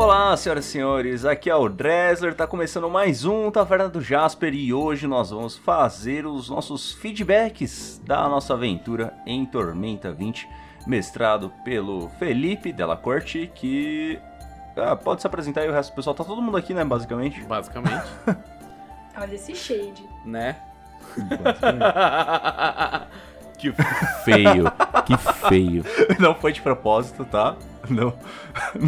Olá, senhoras e senhores, aqui é o Dresler, tá começando mais um Taverna do Jasper e hoje nós vamos fazer os nossos feedbacks da nossa aventura em Tormenta 20, mestrado pelo Felipe Della Corte, que ah, pode se apresentar aí o resto do pessoal, tá todo mundo aqui, né, basicamente? Basicamente. Olha esse shade. né? que feio, que feio. Não foi de propósito, tá? Não,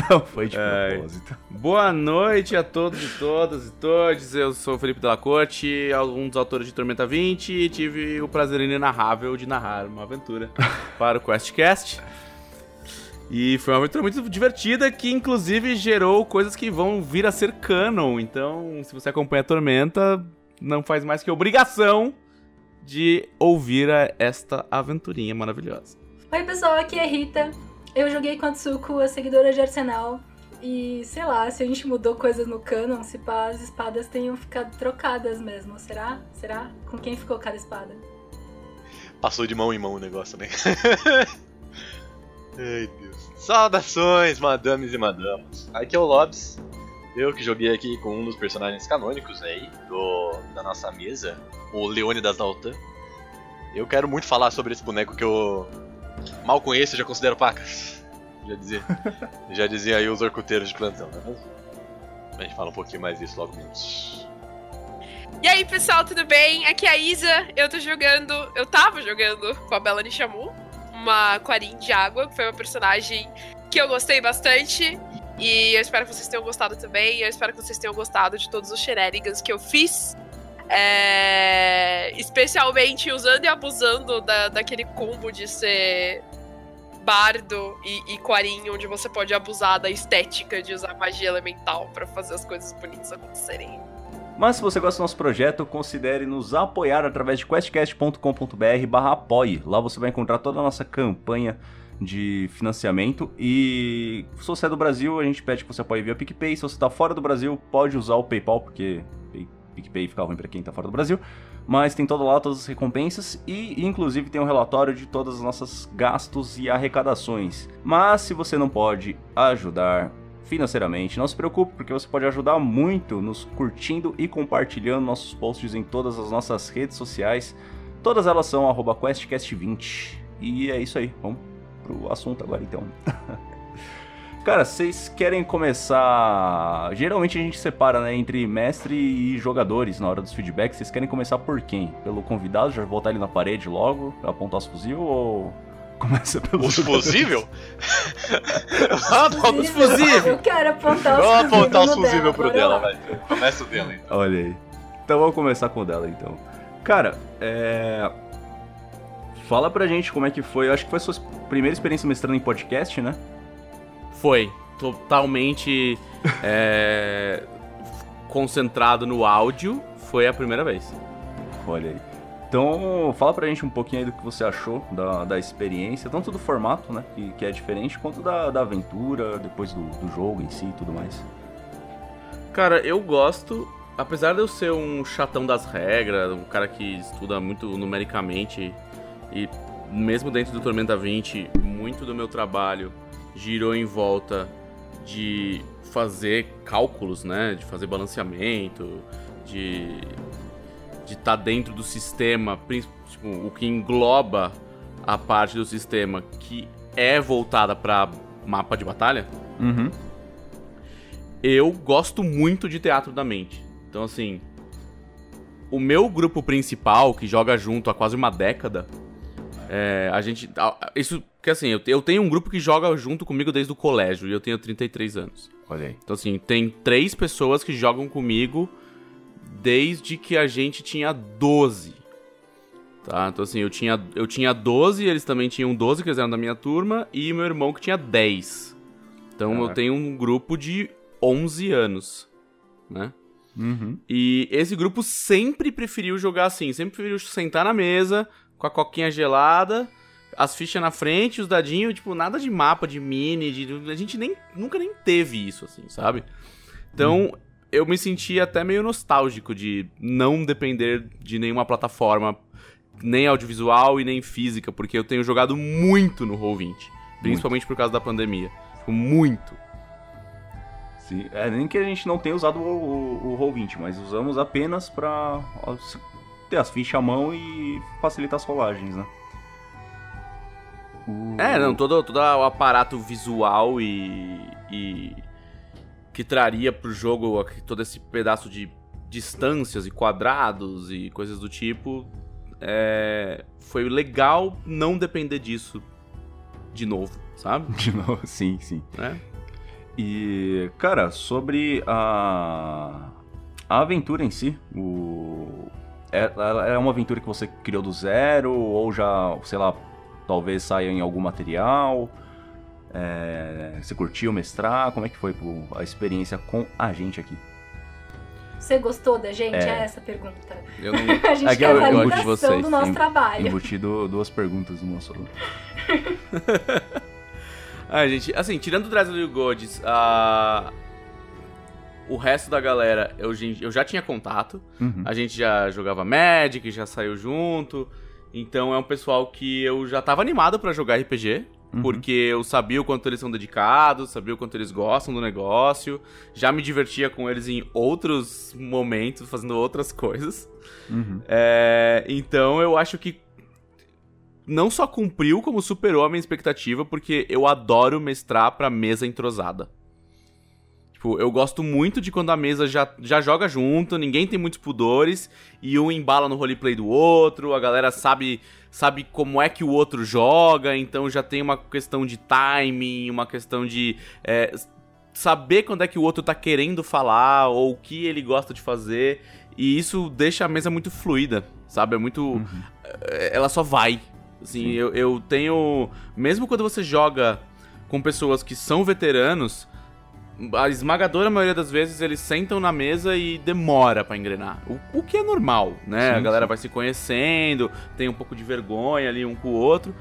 não foi de Ai. propósito. Boa noite a todos e todas e todos. Eu sou o Felipe Della Corte, um dos autores de Tormenta 20 e tive o prazer inenarrável de narrar uma aventura para o QuestCast. E foi uma aventura muito divertida que inclusive gerou coisas que vão vir a ser canon. Então, se você acompanha a Tormenta, não faz mais que obrigação de ouvir esta aventurinha maravilhosa. Oi, pessoal, aqui é Rita. Eu joguei com a Tsuko, a seguidora de Arsenal. E sei lá, se a gente mudou coisas no canon, se pá, as espadas tenham ficado trocadas mesmo. Será? Será? Com quem ficou cada espada? Passou de mão em mão o negócio, né? Ai, Deus. Saudações, madames e madamas. Aqui é o Lobs. Eu que joguei aqui com um dos personagens canônicos aí do, da nossa mesa, o Leônidas Altan. Eu quero muito falar sobre esse boneco que eu mal conheço já considero pacas. Já dizia, já dizia aí os orcuteiros de plantão, né? A gente fala um pouquinho mais disso logo menos. E aí, pessoal, tudo bem? Aqui é a Isa. Eu tô jogando. Eu tava jogando com a Bela Nishamu, uma Quarin de água, que foi uma personagem que eu gostei bastante. E eu espero que vocês tenham gostado também. Eu espero que vocês tenham gostado de todos os shenanigans que eu fiz. É, Especialmente usando e abusando da, daquele combo de ser bardo e, e Quarin, onde você pode abusar da estética de usar magia elemental pra fazer as coisas bonitas acontecerem. Mas se você gosta do nosso projeto, considere nos apoiar através de questcast.com.br barra apoie. Lá você vai encontrar toda a nossa campanha de financiamento e se você é do Brasil, a gente pede que você apoie via PicPay. Se você tá fora do Brasil, pode usar o PayPal, porque PicPay fica ruim pra quem tá fora do Brasil. Mas tem todo lá todas as recompensas e inclusive tem um relatório de todas as nossas gastos e arrecadações. Mas se você não pode ajudar financeiramente. Não se preocupe, porque você pode ajudar muito nos curtindo e compartilhando nossos posts em todas as nossas redes sociais. Todas elas são arroba QuestCast20. E é isso aí, vamos pro assunto agora então. Cara, vocês querem começar. Geralmente a gente separa né, entre mestre e jogadores na hora dos feedbacks. Vocês querem começar por quem? Pelo convidado, já botar ele na parede logo, apontar os fuzil ou começa pelo Os fusível? Os fusíveis! Eu quero apontar os Vamos apontar os fusível pro dela, vai. Começa o dela então. Olha aí. Então vamos começar com o dela então. Cara, é. Fala pra gente como é que foi. Eu acho que foi a sua primeira experiência mestrando em podcast, né? Foi. Totalmente é, concentrado no áudio. Foi a primeira vez. Olha aí. Então, fala pra gente um pouquinho aí do que você achou da, da experiência, tanto do formato, né, que, que é diferente, quanto da, da aventura, depois do, do jogo em si e tudo mais. Cara, eu gosto. Apesar de eu ser um chatão das regras, um cara que estuda muito numericamente, e mesmo dentro do Tormenta 20, muito do meu trabalho girou em volta de fazer cálculos, né? De fazer balanceamento, de de estar dentro do sistema, tipo, o que engloba a parte do sistema que é voltada para mapa de batalha. Uhum. Eu gosto muito de teatro da mente. Então, assim, o meu grupo principal, que joga junto há quase uma década, é, a gente. Isso, porque assim, eu, eu tenho um grupo que joga junto comigo desde o colégio e eu tenho 33 anos. Olha aí. Então, assim, tem três pessoas que jogam comigo desde que a gente tinha 12. Tá? Então, assim, eu tinha, eu tinha 12, eles também tinham 12, que eles eram da minha turma, e meu irmão que tinha 10. Então, eu Caraca. tenho um grupo de 11 anos, né? Uhum. E esse grupo sempre preferiu jogar assim, sempre preferiu sentar na mesa, com a coquinha gelada, as fichas na frente, os dadinhos, tipo, nada de mapa, de mini, de... a gente nem, nunca nem teve isso, assim, sabe? Então, eu me senti até meio nostálgico de não depender de nenhuma plataforma, nem audiovisual e nem física, porque eu tenho jogado muito no Roll20, principalmente por causa da pandemia. Tipo, muito. Sim, é, nem que a gente não tenha usado o, o, o Roll20, mas usamos apenas se- ter as fichas à mão e facilitar as rolagens, né? O- É, não, todo, todo o aparato visual e, e que traria pro jogo todo esse pedaço de distâncias e quadrados e coisas do tipo, é, foi legal não depender disso de novo, sabe? De novo, sim, sim. Né? E, cara, sobre a, a aventura em si, o, é, é uma aventura que você criou do zero, ou já, sei lá, talvez saia em algum material? É, você curtiu mestrar? Como é que foi a experiência com a gente aqui? Você gostou da gente? É. É, essa a pergunta. Eu não, A gente É que quer eu- a gosto de validação vocês, do nosso sim. trabalho. Embutido duas perguntas no nosso. Ah, gente, assim, tirando o Drazel e o Godes, a... o resto da galera eu, eu já tinha contato. Uhum. A gente já jogava Magic, já saiu junto. Então é um pessoal que eu já tava animado pra jogar RPG. Uhum. Porque eu sabia o quanto eles são dedicados, sabia o quanto eles gostam do negócio. Já me divertia com eles em outros momentos, fazendo outras coisas. Uhum. É, então eu acho que não só cumpriu, como superou a minha expectativa, porque eu adoro mestrar pra mesa entrosada. Tipo, eu gosto muito de quando a mesa já, já joga junto, ninguém tem muitos pudores, e um embala no roleplay do outro, a galera sabe sabe como é que o outro joga, então já tem uma questão de timing, uma questão de é, saber quando é que o outro tá querendo falar, ou o que ele gosta de fazer, e isso deixa a mesa muito fluida, sabe? É muito. é, Ela só vai. Assim, Sim. eu, eu tenho. Mesmo quando você joga com pessoas que são veteranos, a esmagadora maioria das vezes eles sentam na mesa e demora pra engrenar. O, o que é normal, né? Sim, a galera sim. vai se conhecendo, tem um pouco de vergonha ali um com o outro.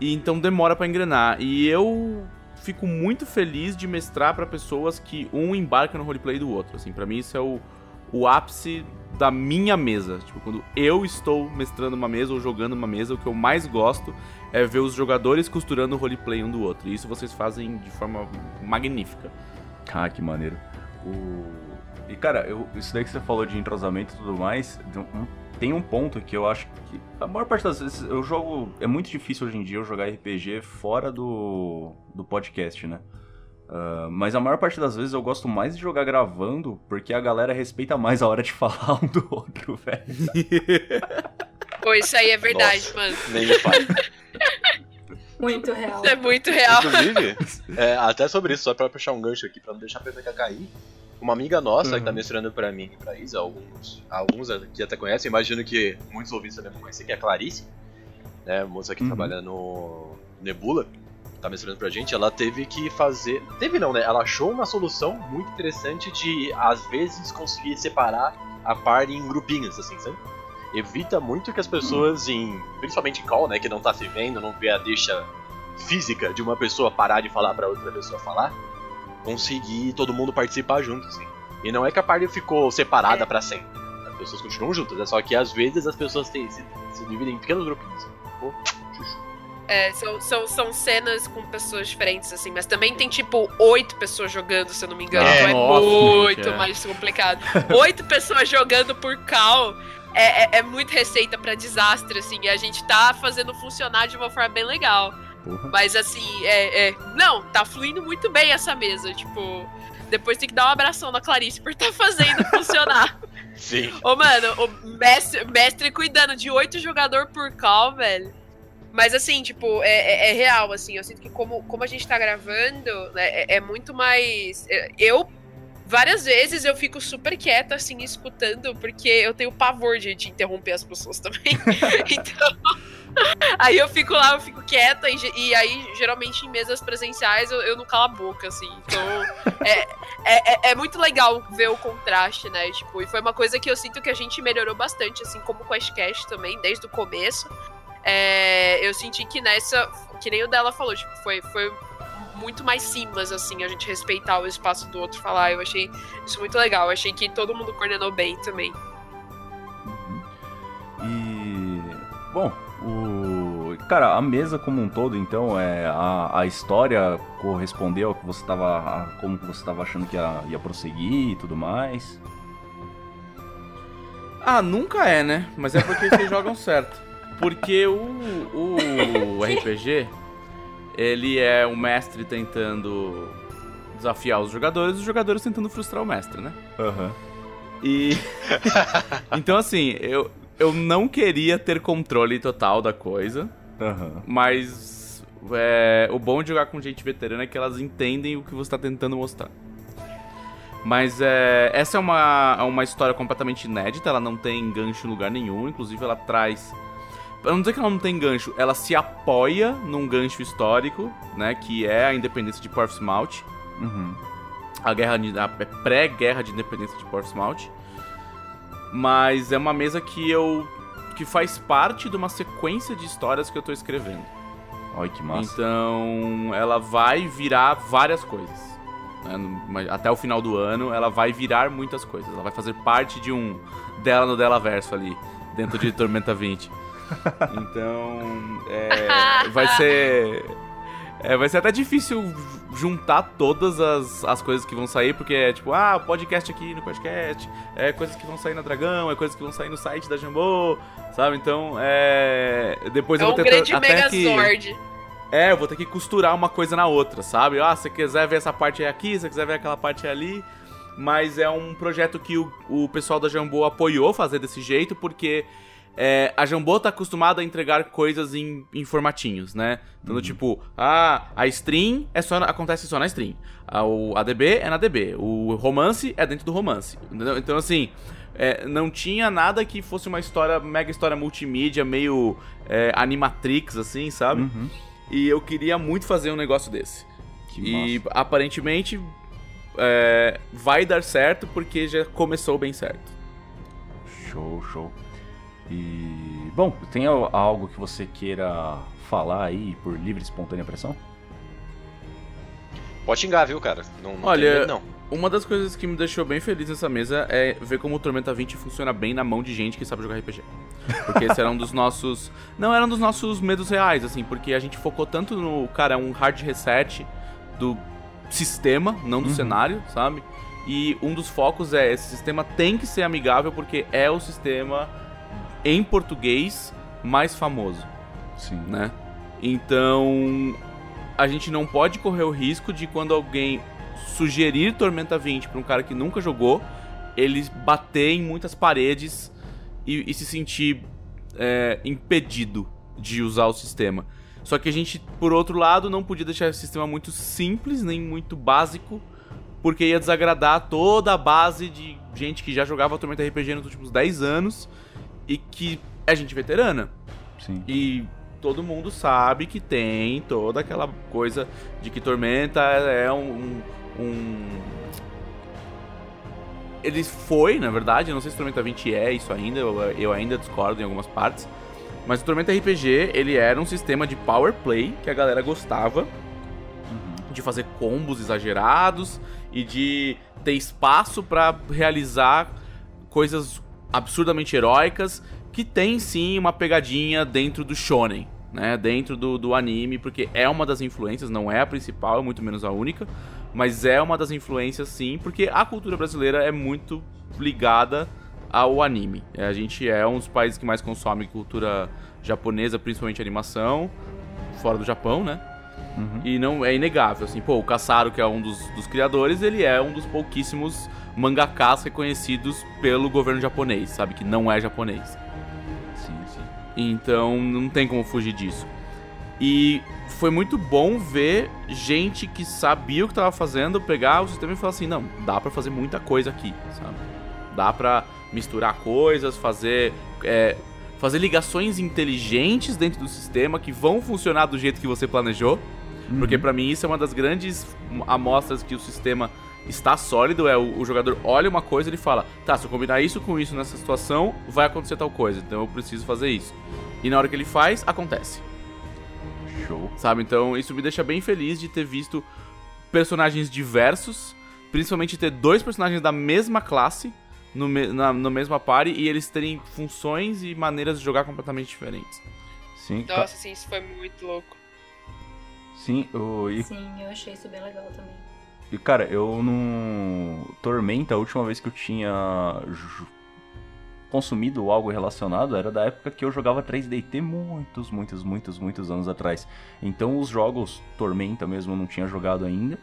E então demora pra engrenar. E eu fico muito feliz de mestrar pra pessoas que um embarca no roleplay do outro. Assim, para mim isso é o, o ápice da minha mesa. Tipo, quando eu estou mestrando uma mesa ou jogando uma mesa, o que eu mais gosto é ver os jogadores costurando o roleplay um do outro. E isso vocês fazem de forma magnífica. Ah, que maneiro. O... E cara, eu, isso daí que você falou de entrosamento e tudo mais, tem um- ponto que eu acho que a maior parte das vezes eu jogo. É muito difícil hoje em dia eu jogar RPG fora do, do podcast, né? Ah, mas a maior parte das vezes eu gosto mais de jogar gravando porque a galera respeita mais a hora de falar um do outro, velho. Pô, isso aí é verdade, Nossa. mano. Nem me. Muito real. É muito real. Inclusive, é, até sobre isso, só pra puxar um gancho aqui, pra não deixar a peteca cair. Uma amiga nossa que tá Uhum. mestrando pra mim e pra Isa, alguns, alguns aqui até conhecem, imagino que muitos ouvintes também vão conhecer, que é a Clarice, né, moça que Uhum. trabalha no Nebula, tá mestrando pra gente, ela teve que fazer. Teve não, né? Ela achou uma solução muito interessante de, às vezes, conseguir separar a party em grupinhos, assim, sabe? Evita muito que as pessoas em. Principalmente em call, né? Que não tá se vendo, não vê a deixa física de uma pessoa parar de falar pra outra pessoa falar. Conseguir todo mundo participar junto, assim. E não é que a party ficou separada É. pra sempre. As pessoas continuam juntas, é só que às vezes as pessoas têm, se, se dividem em pequenos grupinhos. Pô, chuchu. É, são, são, são cenas com pessoas diferentes, assim, mas também tem tipo oito pessoas jogando, se eu não me engano. É, então é nossa, muito é. mais complicado. Oito pessoas jogando por cal é, é, é muito receita pra desastre, assim, e a gente tá fazendo funcionar de uma forma bem legal. Porra. Mas assim, é, é. Não, tá fluindo muito bem essa mesa. Tipo, depois tem que dar um abração na Clarice por tá fazendo funcionar. Sim. Ô, mano, o mestre, mestre cuidando de oito jogador por call, velho. Mas assim, tipo, é, é- é real, assim. Eu sinto que como, como a gente tá gravando, né, é, é muito mais. é, Eu. Várias vezes eu fico super quieta, assim, escutando, porque eu tenho pavor de, de interromper as pessoas também. então. Aí eu fico lá, eu fico quieta, e, e aí, geralmente, em mesas presenciais, eu, eu não calo a boca, assim. Então, é, é, é- é muito legal ver o contraste, né? Tipo, e foi uma coisa que eu sinto que a gente melhorou bastante, assim, como o Questcast também, desde o começo. É, eu senti que nessa, que nem o dela falou, tipo, foi, foi muito mais cimas, assim, a gente respeitar o espaço do outro falar. Eu achei isso muito legal. Eu achei que todo mundo coordenou bem também. Uhum. E. Bom, o. Cara, a mesa como um todo, então, é a, a história correspondeu ao que você tava. A, como que você tava achando que ia, ia prosseguir e tudo mais? Ah, nunca é, né? Mas é porque vocês jogam certo. Porque o, o RPG, ele é o mestre tentando desafiar os jogadores, os jogadores tentando frustrar o mestre, né? Aham. E. então, assim, eu, eu não queria ter controle total da coisa, Aham. mas é, o bom de jogar com gente veterana é que elas entendem o que você está tentando mostrar. Mas é, essa é uma, é uma história completamente inédita, ela não tem gancho em lugar nenhum, inclusive ela traz. Pra não dizer que ela não tem gancho, ela se apoia num gancho histórico, né? Que é a independência de Portsmouth Uhum. a guerra de- a pré-guerra de independência de Portsmouth. Mas é uma mesa que eu que faz parte de uma sequência de histórias que eu tô escrevendo. Olha que massa. Então, ela vai virar várias coisas. né? Até o final do ano, ela vai virar muitas coisas. Ela vai fazer parte de um dela no dela verso ali, dentro de Tormenta 20. Então, é, vai ser é, vai ser até difícil juntar todas as, as coisas que vão sair, porque é tipo, ah, podcast aqui no podcast, é coisas que vão sair na Dragão, é coisas que vão sair no site da Jambô, sabe? Então, é. Depois É eu vou ter grande até que. É, eu vou ter que costurar uma coisa na outra, sabe? Ah, se você quiser ver essa parte é aqui, se você quiser ver aquela parte é ali. Mas é um projeto que o, o pessoal da Jambô apoiou fazer desse jeito, porque é, a Jambô tá acostumada a entregar coisas em, em formatinhos, né? Então, tipo, ah, a stream é só, acontece só na stream. A, o ADB é na DB. O romance é dentro do romance. Entendeu? Então, assim, é, não tinha nada que fosse uma história, mega história multimídia, meio é, animatrix, assim, sabe? Uhum. E eu queria muito fazer um negócio desse. Que E massa. aparentemente é, vai dar certo porque já começou bem certo. Show, show. E. Bom, tem al- algo que você queira falar aí por livre e espontânea pressão? Pode xingar, viu, cara? Não, não Olha- medo, não. Uma das coisas que me deixou bem feliz nessa mesa é ver como o Tormenta 20 funciona bem na mão de gente que sabe jogar RPG. Porque esse era um dos nossos. Não, era um dos nossos medos reais, assim, porque a gente focou tanto no. Cara, um hard reset do sistema, não do Uhum. cenário, sabe? E um dos focos é: esse sistema tem que ser amigável porque é o sistema em português mais famoso Sim. né? Então, a gente não pode correr o risco de quando alguém sugerir Tormenta 20 pra um cara que nunca jogou, ele bater em muitas paredes e, e se sentir é, impedido de usar o sistema. Só que a gente, por outro lado, não podia deixar o sistema muito simples, nem muito básico, porque ia desagradar toda a base de gente que já jogava Tormenta RPG nos últimos 10 anos e que é gente veterana. Sim. E todo mundo sabe que tem toda aquela coisa de que Tormenta é um. um... Ele foi, na verdade, eu não sei se Tormenta 20 é isso ainda, eu, eu ainda discordo em algumas partes. Mas o Tormenta RPG, ele era um sistema de power play que a galera gostava Uhum. de fazer combos exagerados e de ter espaço pra realizar coisas absurdamente heróicas que tem sim uma pegadinha dentro do shonen, né? Dentro do, do anime, porque é uma das influências, não é a principal, é muito menos a única, mas é uma das influências sim, porque a cultura brasileira é muito ligada ao anime. É, A gente é um dos países que mais consome cultura japonesa, principalmente animação, fora do Japão, né? Uhum. E não é inegável, assim, pô, o Kasaro, que é um dos, dos criadores, ele é um dos pouquíssimos mangakas reconhecidos pelo governo japonês, sabe? Que não é japonês. Sim, sim. Então não tem como fugir disso. E foi muito bom ver gente que sabia o que tava fazendo pegar o sistema e falar assim: não, dá pra fazer muita coisa aqui, sabe? Dá pra misturar coisas, fazer. é, fazer ligações inteligentes dentro do sistema que vão funcionar do jeito que você planejou. Porque pra mim isso é uma das grandes amostras que o sistema está sólido, é o, o jogador olha uma coisa e ele fala, tá, se eu combinar isso com isso nessa situação, vai acontecer tal coisa, então eu preciso fazer isso. E na hora que ele faz, acontece, Show. sabe? Então isso me deixa bem feliz de ter visto personagens diversos, principalmente ter dois personagens da mesma classe no, me, na, no mesma party e eles terem funções e maneiras de jogar completamente diferentes. Sim, Nossa, assim, isso foi muito louco. sim, o, e Sim, eu achei isso bem legal também. E, cara, eu não. Tormenta, a última vez que eu tinha consumido algo relacionado era da época que eu jogava 3DT muitos, muitos, muitos, muitos anos atrás. Então os jogos Tormenta mesmo eu não tinha jogado ainda.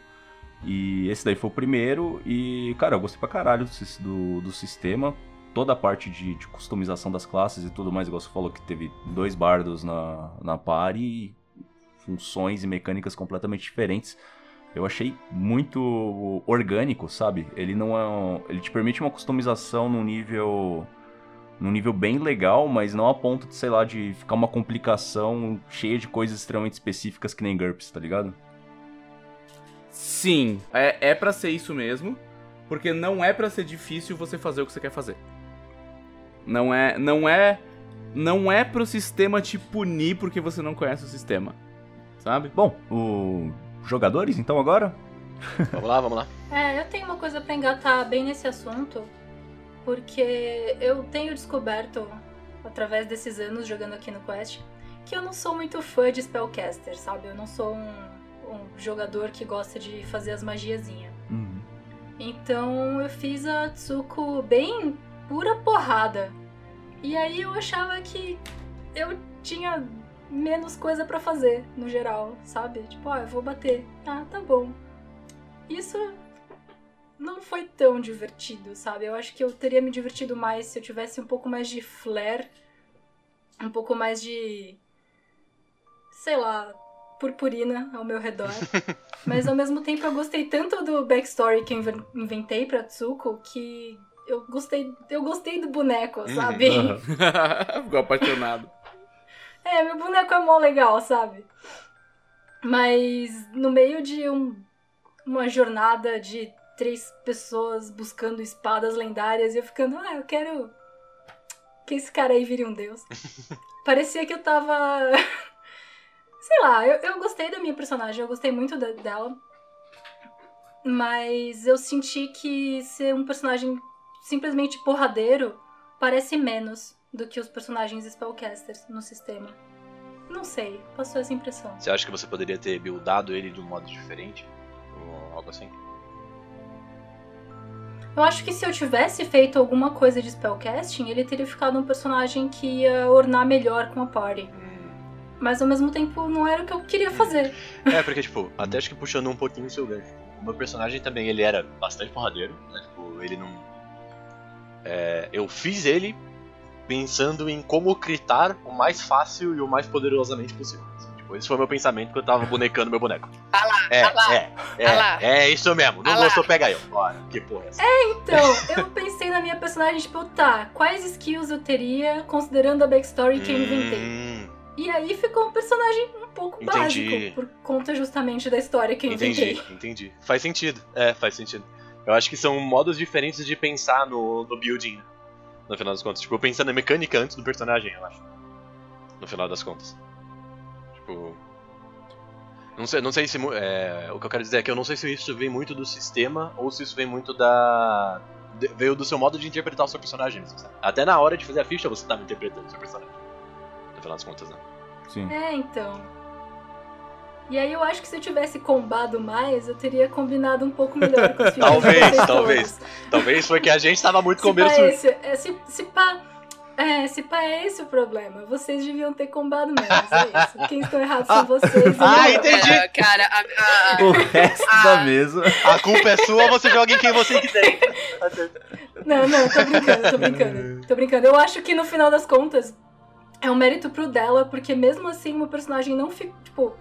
E esse daí foi o primeiro. E, cara, eu gostei pra caralho do, do, do sistema. Toda a parte de, de customização das classes e tudo mais, igual você falou que teve dois bardos na, na party, funções e mecânicas completamente diferentes. Eu achei muito orgânico, sabe? Ele não é. um- Ele te permite uma customização num nível. num nível bem legal, mas não a ponto de, sei lá, de ficar uma complicação cheia de coisas extremamente específicas que nem GURPS, tá ligado? Sim, é, é para ser isso mesmo, porque não é pra ser difícil você fazer o que você quer fazer. Não é, não é, não é pro sistema te punir porque você não conhece o sistema, sabe? Bom, o. Jogadores, então agora? Vamos lá, vamos lá. É, eu tenho uma coisa pra engatar bem nesse assunto, porque eu tenho descoberto, através desses anos jogando aqui no Quest, que eu não sou muito fã de Spellcaster, sabe? Eu não sou um, um jogador que gosta de fazer as magiazinhas. Uhum. Então eu fiz a Tsuko bem pura porrada. E aí eu achava que eu tinha menos coisa pra fazer, no geral, sabe? Tipo, ah, eu vou bater. Ah, tá bom. Isso não foi tão divertido, sabe? Eu acho que eu teria me divertido mais se eu tivesse um pouco mais de flair, um pouco mais de. sei lá, purpurina ao meu redor. Mas ao mesmo tempo eu gostei tanto do backstory que eu inven- inventei pra Tsuko que eu gostei, eu gostei do boneco, sabe? Ficou apaixonado. É, meu boneco é mó legal, sabe? Mas no meio de um- uma jornada de três pessoas buscando espadas lendárias e eu ficando, ah, eu quero que esse cara aí vire um deus. Parecia que eu tava. Sei lá, eu, eu gostei da minha personagem, eu gostei muito da- dela. Mas eu senti que ser um personagem simplesmente porradeiro parece menos do que os personagens spellcasters no sistema. Não sei, passou essa impressão. Você acha que você poderia ter buildado ele de um modo diferente? Ou algo assim? Eu acho que se eu tivesse feito alguma coisa de spellcasting, ele teria ficado um personagem que ia ornar melhor com a party. Hum. Mas ao mesmo tempo não era o que eu queria fazer. É, porque, tipo, até acho que puxando um pouquinho o seu gancho. O meu personagem também, ele era bastante porradeiro, né? Tipo, ele não... É, eu fiz ele pensando em como critar o mais fácil e o mais poderosamente possível. assim. Tipo, esse foi o meu pensamento quando eu tava bonecando meu boneco. Ah lá, É, ah lá. é, é, ah lá. é isso mesmo. Não Ah gostou, pega eu. Bora, que porra é essa? Então, eu pensei na minha personagem, tipo, tá, quais skills eu teria considerando a backstory que eu inventei? Hum, E aí ficou um personagem um pouco Entendi. básico, por conta justamente da história que eu entendi, inventei. entendi. Faz sentido. É, faz sentido. Eu acho que são modos diferentes de pensar no, no building, né? No final das contas. Tipo, pensando na mecânica antes do personagem, eu acho. No final das contas. Tipo. Não sei, não sei se. É, o que eu quero dizer é que eu não sei se isso vem muito do sistema ou se isso vem muito da. de- veio do seu modo de interpretar o seu personagem. mesmo, sabe? Até na hora de fazer a ficha você tava interpretando o seu personagem. No final das contas, né? Sim. É, então. E aí eu acho que se eu tivesse combado mais, eu teria combinado um pouco melhor com os filhos Talvez, talvez. Talvez foi que a gente tava muito com Se pá, medo. é esse, é, se, se pá, é, se pá é esse o problema. Vocês deviam ter combado menos, é isso. Quem estão errados são vocês. e Ah, entendi. É, cara, a, a- a- O resto Ah. da mesa. A culpa é sua, você joga em quem você quiser. Não, não, tô brincando, tô brincando. Tô brincando. Eu acho que no final das contas é um mérito pro dela, porque mesmo assim o meu personagem não fica. Tipo.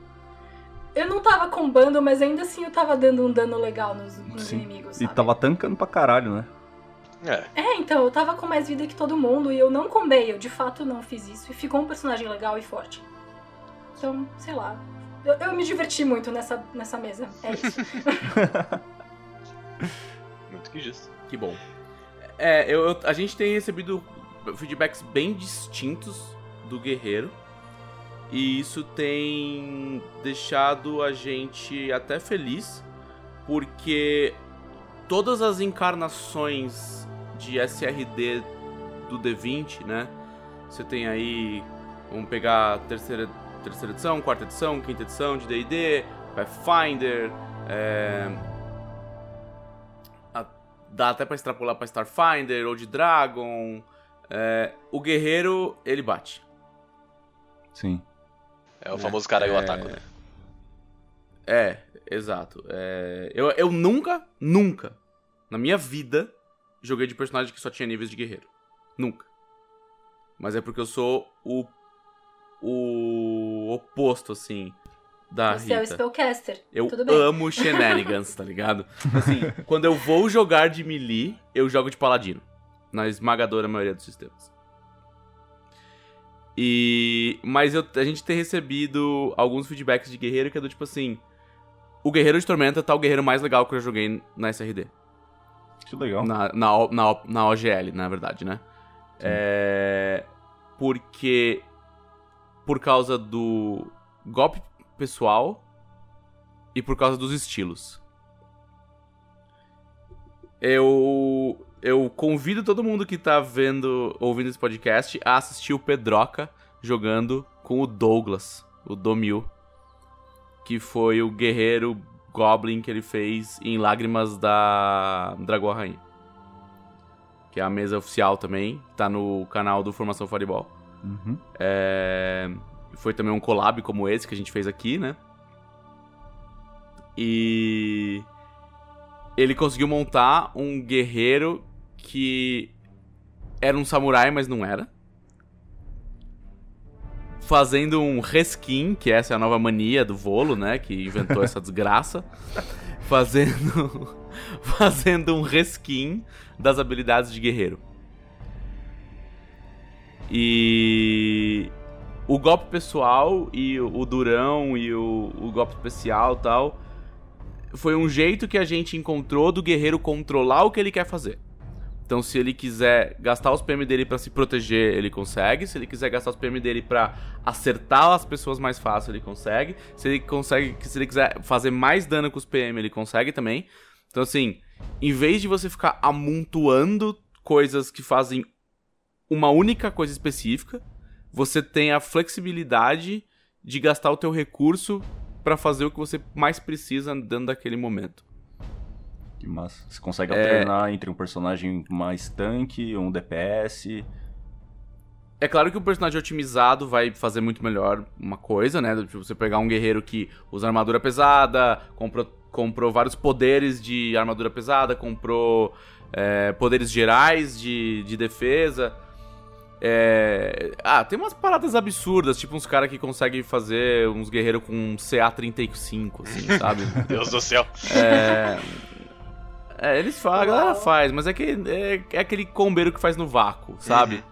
Eu não tava combando, mas ainda assim eu tava dando um dano legal nos, nos Sim. inimigos. E Sabe? tava tancando pra caralho, né? É, É, então, eu tava com mais vida que todo mundo e eu não combei, eu de fato não fiz isso. E ficou um personagem legal e forte. Então, sei lá. Eu, eu me diverti muito nessa, nessa mesa. É isso. muito que justo. Que bom. É, eu, eu- a gente tem recebido feedbacks bem distintos do guerreiro. E isso tem deixado a gente até feliz, porque todas as encarnações de SRD do D20, né? Você tem aí Vamos pegar terceira, terceira edição, quarta edição, quinta edição de D&D, Pathfinder, é... a- dá até pra extrapolar pra Starfinder ou de Dragon. É, O guerreiro, ele bate. Sim. É o famoso cara e o É. ataco, né? É, exato. É, eu, eu nunca, nunca, na minha vida, joguei de personagem que só tinha níveis de guerreiro. Nunca. Mas é porque eu sou o. O oposto, assim, da Você é o Rita. Spellcaster. Eu Tudo bem. amo shenanigans, tá ligado? Assim, quando eu vou jogar de melee, eu jogo de paladino. Na esmagadora maioria dos sistemas. E. Mas eu- a gente tem recebido alguns feedbacks de guerreiro que é do tipo assim. O guerreiro de tormenta tá o guerreiro mais legal que eu joguei na SRD. Que legal. Na, na, na, na OGL, na verdade, né? É. Porque. Por causa do golpe pessoal e por causa dos estilos. Eu. Eu convido todo mundo que tá vendo, ouvindo esse podcast a assistir o Pedroca jogando com o Douglas, o Domil. Que foi o guerreiro Goblin que ele fez em Lágrimas da Dragão Rainha. Que é a mesa oficial também, tá no canal do Formação Fireball. Uhum. É, Foi também um collab como esse que a gente fez aqui, né? E ele conseguiu montar um guerreiro que era um samurai, mas não era. Fazendo um reskin, que essa é a nova mania do Volo, né? Que inventou essa desgraça. Fazendo. Fazendo um reskin das habilidades de guerreiro. E o golpe pessoal e o durão e o, o golpe especial tal foi um jeito que a gente encontrou do guerreiro controlar o que ele quer fazer. Então, se ele quiser gastar os PM dele pra se proteger, ele consegue. Se ele quiser gastar os PM dele pra acertar as pessoas mais fácil, ele consegue. Se ele consegue, se ele quiser fazer mais dano com os PM, ele consegue também. Então, assim, em vez de você ficar amontoando coisas que fazem uma única coisa específica, você tem a flexibilidade de gastar o teu recurso pra fazer o que você mais precisa dentro daquele momento. Que massa. Você consegue É. alternar entre um personagem mais tanque, um DPS. É claro que o personagem otimizado vai fazer muito melhor uma coisa, né? Tipo, você pegar um guerreiro que usa armadura pesada, comprou, comprou vários poderes de armadura pesada, comprou é, poderes gerais de, de defesa. É, Ah, tem umas paradas absurdas, tipo uns caras que conseguem fazer uns guerreiros com um CA35, assim, sabe? Deus do céu. É. É, eles fazem, a galera faz, mas é, que, é, é aquele combeiro que faz no vácuo, sabe?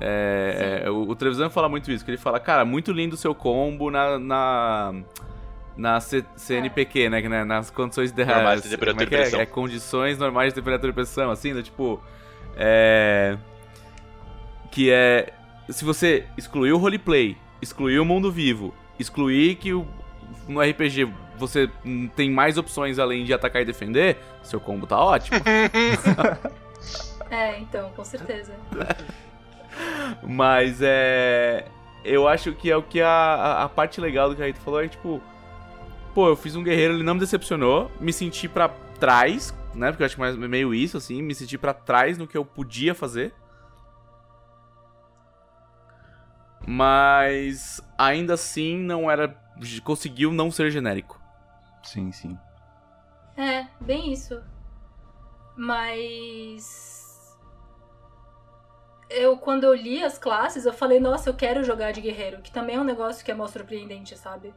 É, é, o, o Trevisan fala muito isso, que ele fala, cara, muito lindo o seu combo na. na na C- CNPq, né? que, né, Nas condições de, Normais de como temperatura é que e é? pressão. É condições normais de temperatura e pressão, assim, do tipo. É. Que é. Se você excluir o roleplay, excluir o mundo vivo, excluir que o, no RPG você hum, tem mais opções além de atacar e defender, seu combo tá ótimo. É, então, com certeza. Mas é. Eu acho que é o que a, a, parte legal do que a Rita falou é tipo. Pô, eu fiz um guerreiro, ele não me decepcionou, me senti pra trás, né? Porque eu acho que mais meio isso, assim, me senti pra trás no que eu podia fazer. Mas ainda assim não era. conseguiu não ser genérico. Sim, sim. É, bem isso. Mas. Eu, quando eu li as classes, eu falei, nossa, eu quero jogar de guerreiro, que também é um negócio que é mó surpreendente, sabe?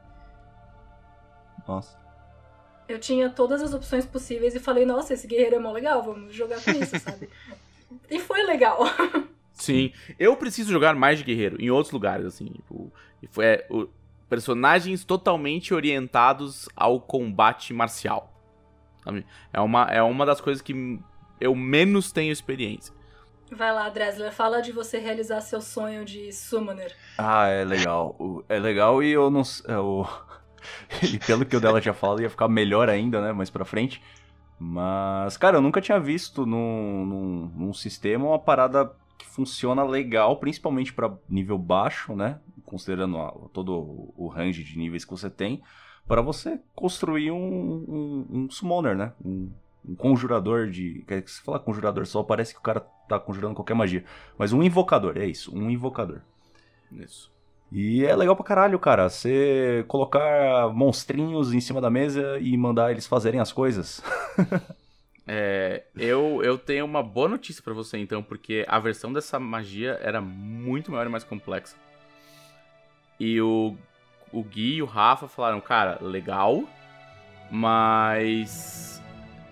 Nossa. Eu tinha todas as opções possíveis e falei, nossa, esse guerreiro é mó legal, vamos jogar com isso, sabe? E foi legal. Sim. Eu preciso jogar mais de guerreiro em outros lugares, assim. Tipo, e foi, é, o- personagens totalmente orientados ao combate marcial. sabe? É uma, é uma das coisas que eu menos tenho experiência. Vai lá, Dresler, fala de você realizar seu sonho de summoner. Ah, é legal. É legal e eu não. s- é, o- e pelo que o dela já falou, ia ficar melhor ainda, né? Mais pra frente. Mas, cara, eu nunca tinha visto num, num, num sistema uma parada que funciona legal, principalmente pra nível baixo, né? Considerando todo o range de níveis que você tem, para você construir um, um, um summoner, né? Um, um conjurador de. Quer que se falar conjurador só, parece que o cara tá conjurando qualquer magia. Mas um invocador, é isso, um invocador. Isso. E é legal pra caralho, cara. Você colocar monstrinhos em cima da mesa e mandar eles fazerem as coisas. é, eu, eu tenho uma boa notícia para você então, porque a versão dessa magia era muito maior e mais complexa. E o, o Gui e o Rafa falaram, cara, legal, mas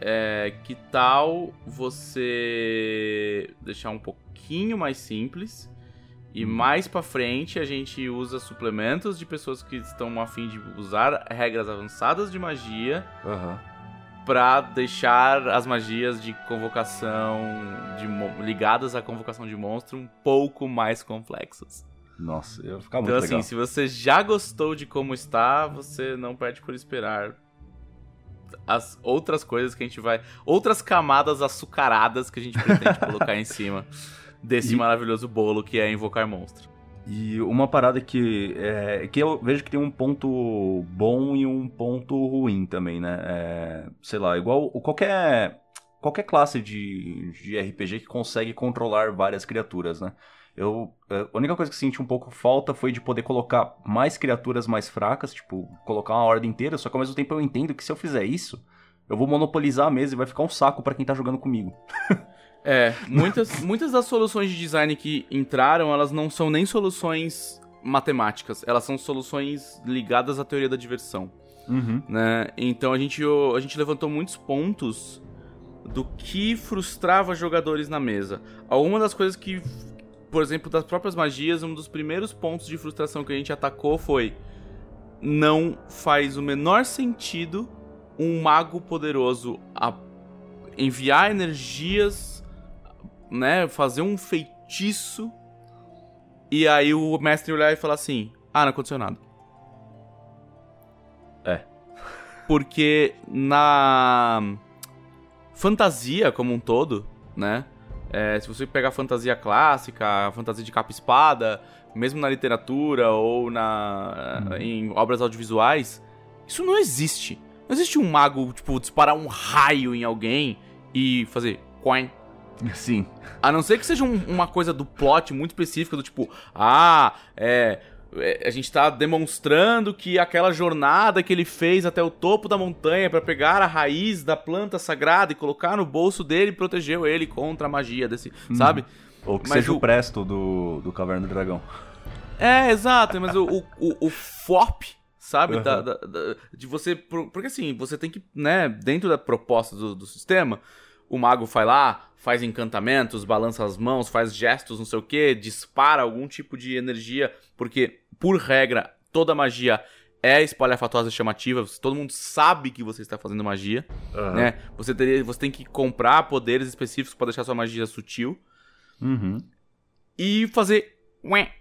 é, que tal você deixar um pouquinho mais simples e mais para frente a gente usa suplementos de pessoas que estão a fim de usar regras avançadas de magia Aham. para deixar as magias de convocação de ligadas à convocação de monstro um pouco mais complexas. Nossa, ia ficar muito Então assim, legal. se você já gostou de como está, você não perde por esperar as outras coisas que a gente vai, outras camadas açucaradas que a gente pretende colocar em cima desse E- maravilhoso bolo que é invocar monstro. E uma parada que, é, que eu vejo que tem um ponto bom e um ponto ruim também, né? É, sei lá, igual qualquer, qualquer classe de, de RPG que consegue controlar várias criaturas, né? Eu, é, a única coisa que senti um pouco falta foi de poder colocar mais criaturas mais fracas, tipo, colocar uma ordem inteira, só que ao mesmo tempo eu entendo que se eu fizer isso, eu vou monopolizar a mesa e vai ficar um saco pra quem tá jogando comigo. É, muitas, muitas das soluções de design que entraram, elas não são nem soluções matemáticas, elas são soluções ligadas à teoria da diversão. Uhum. né? Então a gente, a gente levantou muitos pontos do que frustrava jogadores na mesa. Alguma das coisas que, por exemplo, das próprias magias, um dos primeiros pontos de frustração que a gente atacou foi não faz o menor sentido um mago poderoso enviar energias, né, fazer um feitiço e aí o mestre olhar e falar assim: "Ah, não aconteceu nada". É. Porque na fantasia como um todo, né? É, se você pegar fantasia clássica, fantasia de capa espada, mesmo na literatura ou na em obras audiovisuais, isso não existe. Não existe um mago, tipo, disparar um raio em alguém e fazer coin. Sim. A não ser que seja um- uma coisa do plot muito específica, do tipo, ah, é, A gente tá demonstrando que aquela jornada que ele fez até o topo da montanha pra pegar a raiz da planta sagrada e colocar no bolso dele protegeu ele contra a magia desse. Sabe? Ou que Mas seja o, o- Presto do, do Caverna do Dragão. É, exato, mas o, o, o, o FOP, sabe? Uhum. Da- da- da- de você. por- Porque assim, você tem que, né, dentro da proposta do, do sistema, o mago vai lá, faz encantamentos, balança as mãos, faz gestos, não sei o que, dispara algum tipo de energia, porque, por regra, toda magia é espalhafatosa e chamativa, todo mundo sabe que você está fazendo magia, né? Você, teria, você tem que comprar poderes específicos para deixar sua magia sutil Uhum. e fazer. ué.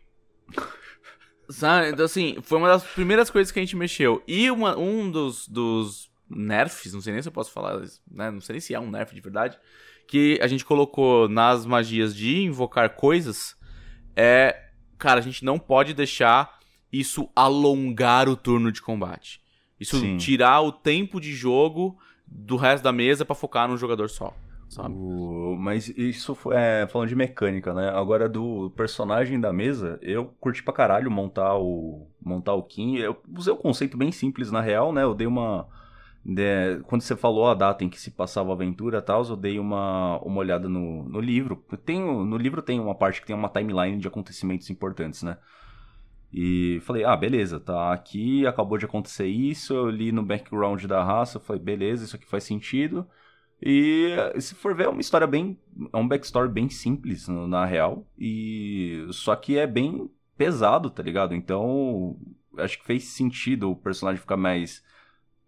Sabe? Então, assim, foi uma das primeiras coisas que a gente mexeu. E uma, um dos, dos nerfs, não sei nem se eu posso falar, né? Não sei nem se é um nerf de verdade. Que a gente colocou nas magias de invocar coisas. É. Cara, a gente não pode deixar isso alongar o turno de combate. Isso Sim. tirar o tempo de jogo do resto da mesa pra focar num jogador só. Sabe? O- Mas isso foi é, falando de mecânica, né? Agora do personagem da mesa, eu curti pra caralho montar o montar o Kim. Eu usei o conceito bem simples na real, né? Eu dei uma de- quando você falou a data em que se passava a aventura e tal, eu dei uma, uma olhada no, no livro. Tem, o- no livro tem uma parte que tem uma timeline de acontecimentos importantes, né? E falei, ah, beleza, tá aqui, acabou de acontecer isso, eu li no background da raça, falei, beleza, isso aqui faz sentido. E se for ver, é uma história bem. É um backstory bem simples, na real. E. Só que é bem pesado, tá ligado? Então. Acho que fez sentido o personagem ficar mais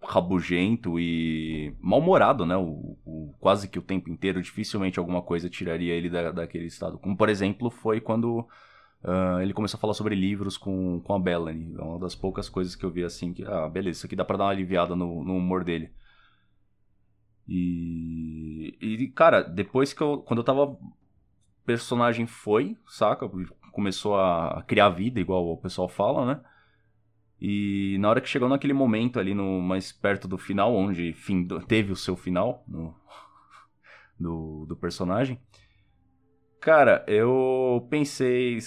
rabugento e mal-humorado, né? O, o- quase que o tempo inteiro. Dificilmente alguma coisa tiraria ele da, daquele estado. Como, por exemplo, foi quando. ah, ele começou a falar sobre livros com, com a Bellany. É uma das poucas coisas que eu vi assim que, ah, beleza, isso aqui dá pra dar uma aliviada no, no humor dele. E, e, cara, depois que eu. Quando eu tava personagem foi, saca? Começou a criar vida, igual o pessoal fala, né? E na hora que chegou naquele momento ali, no mais perto do final, onde fim, teve o seu final no, do, do personagem, cara, eu pensei.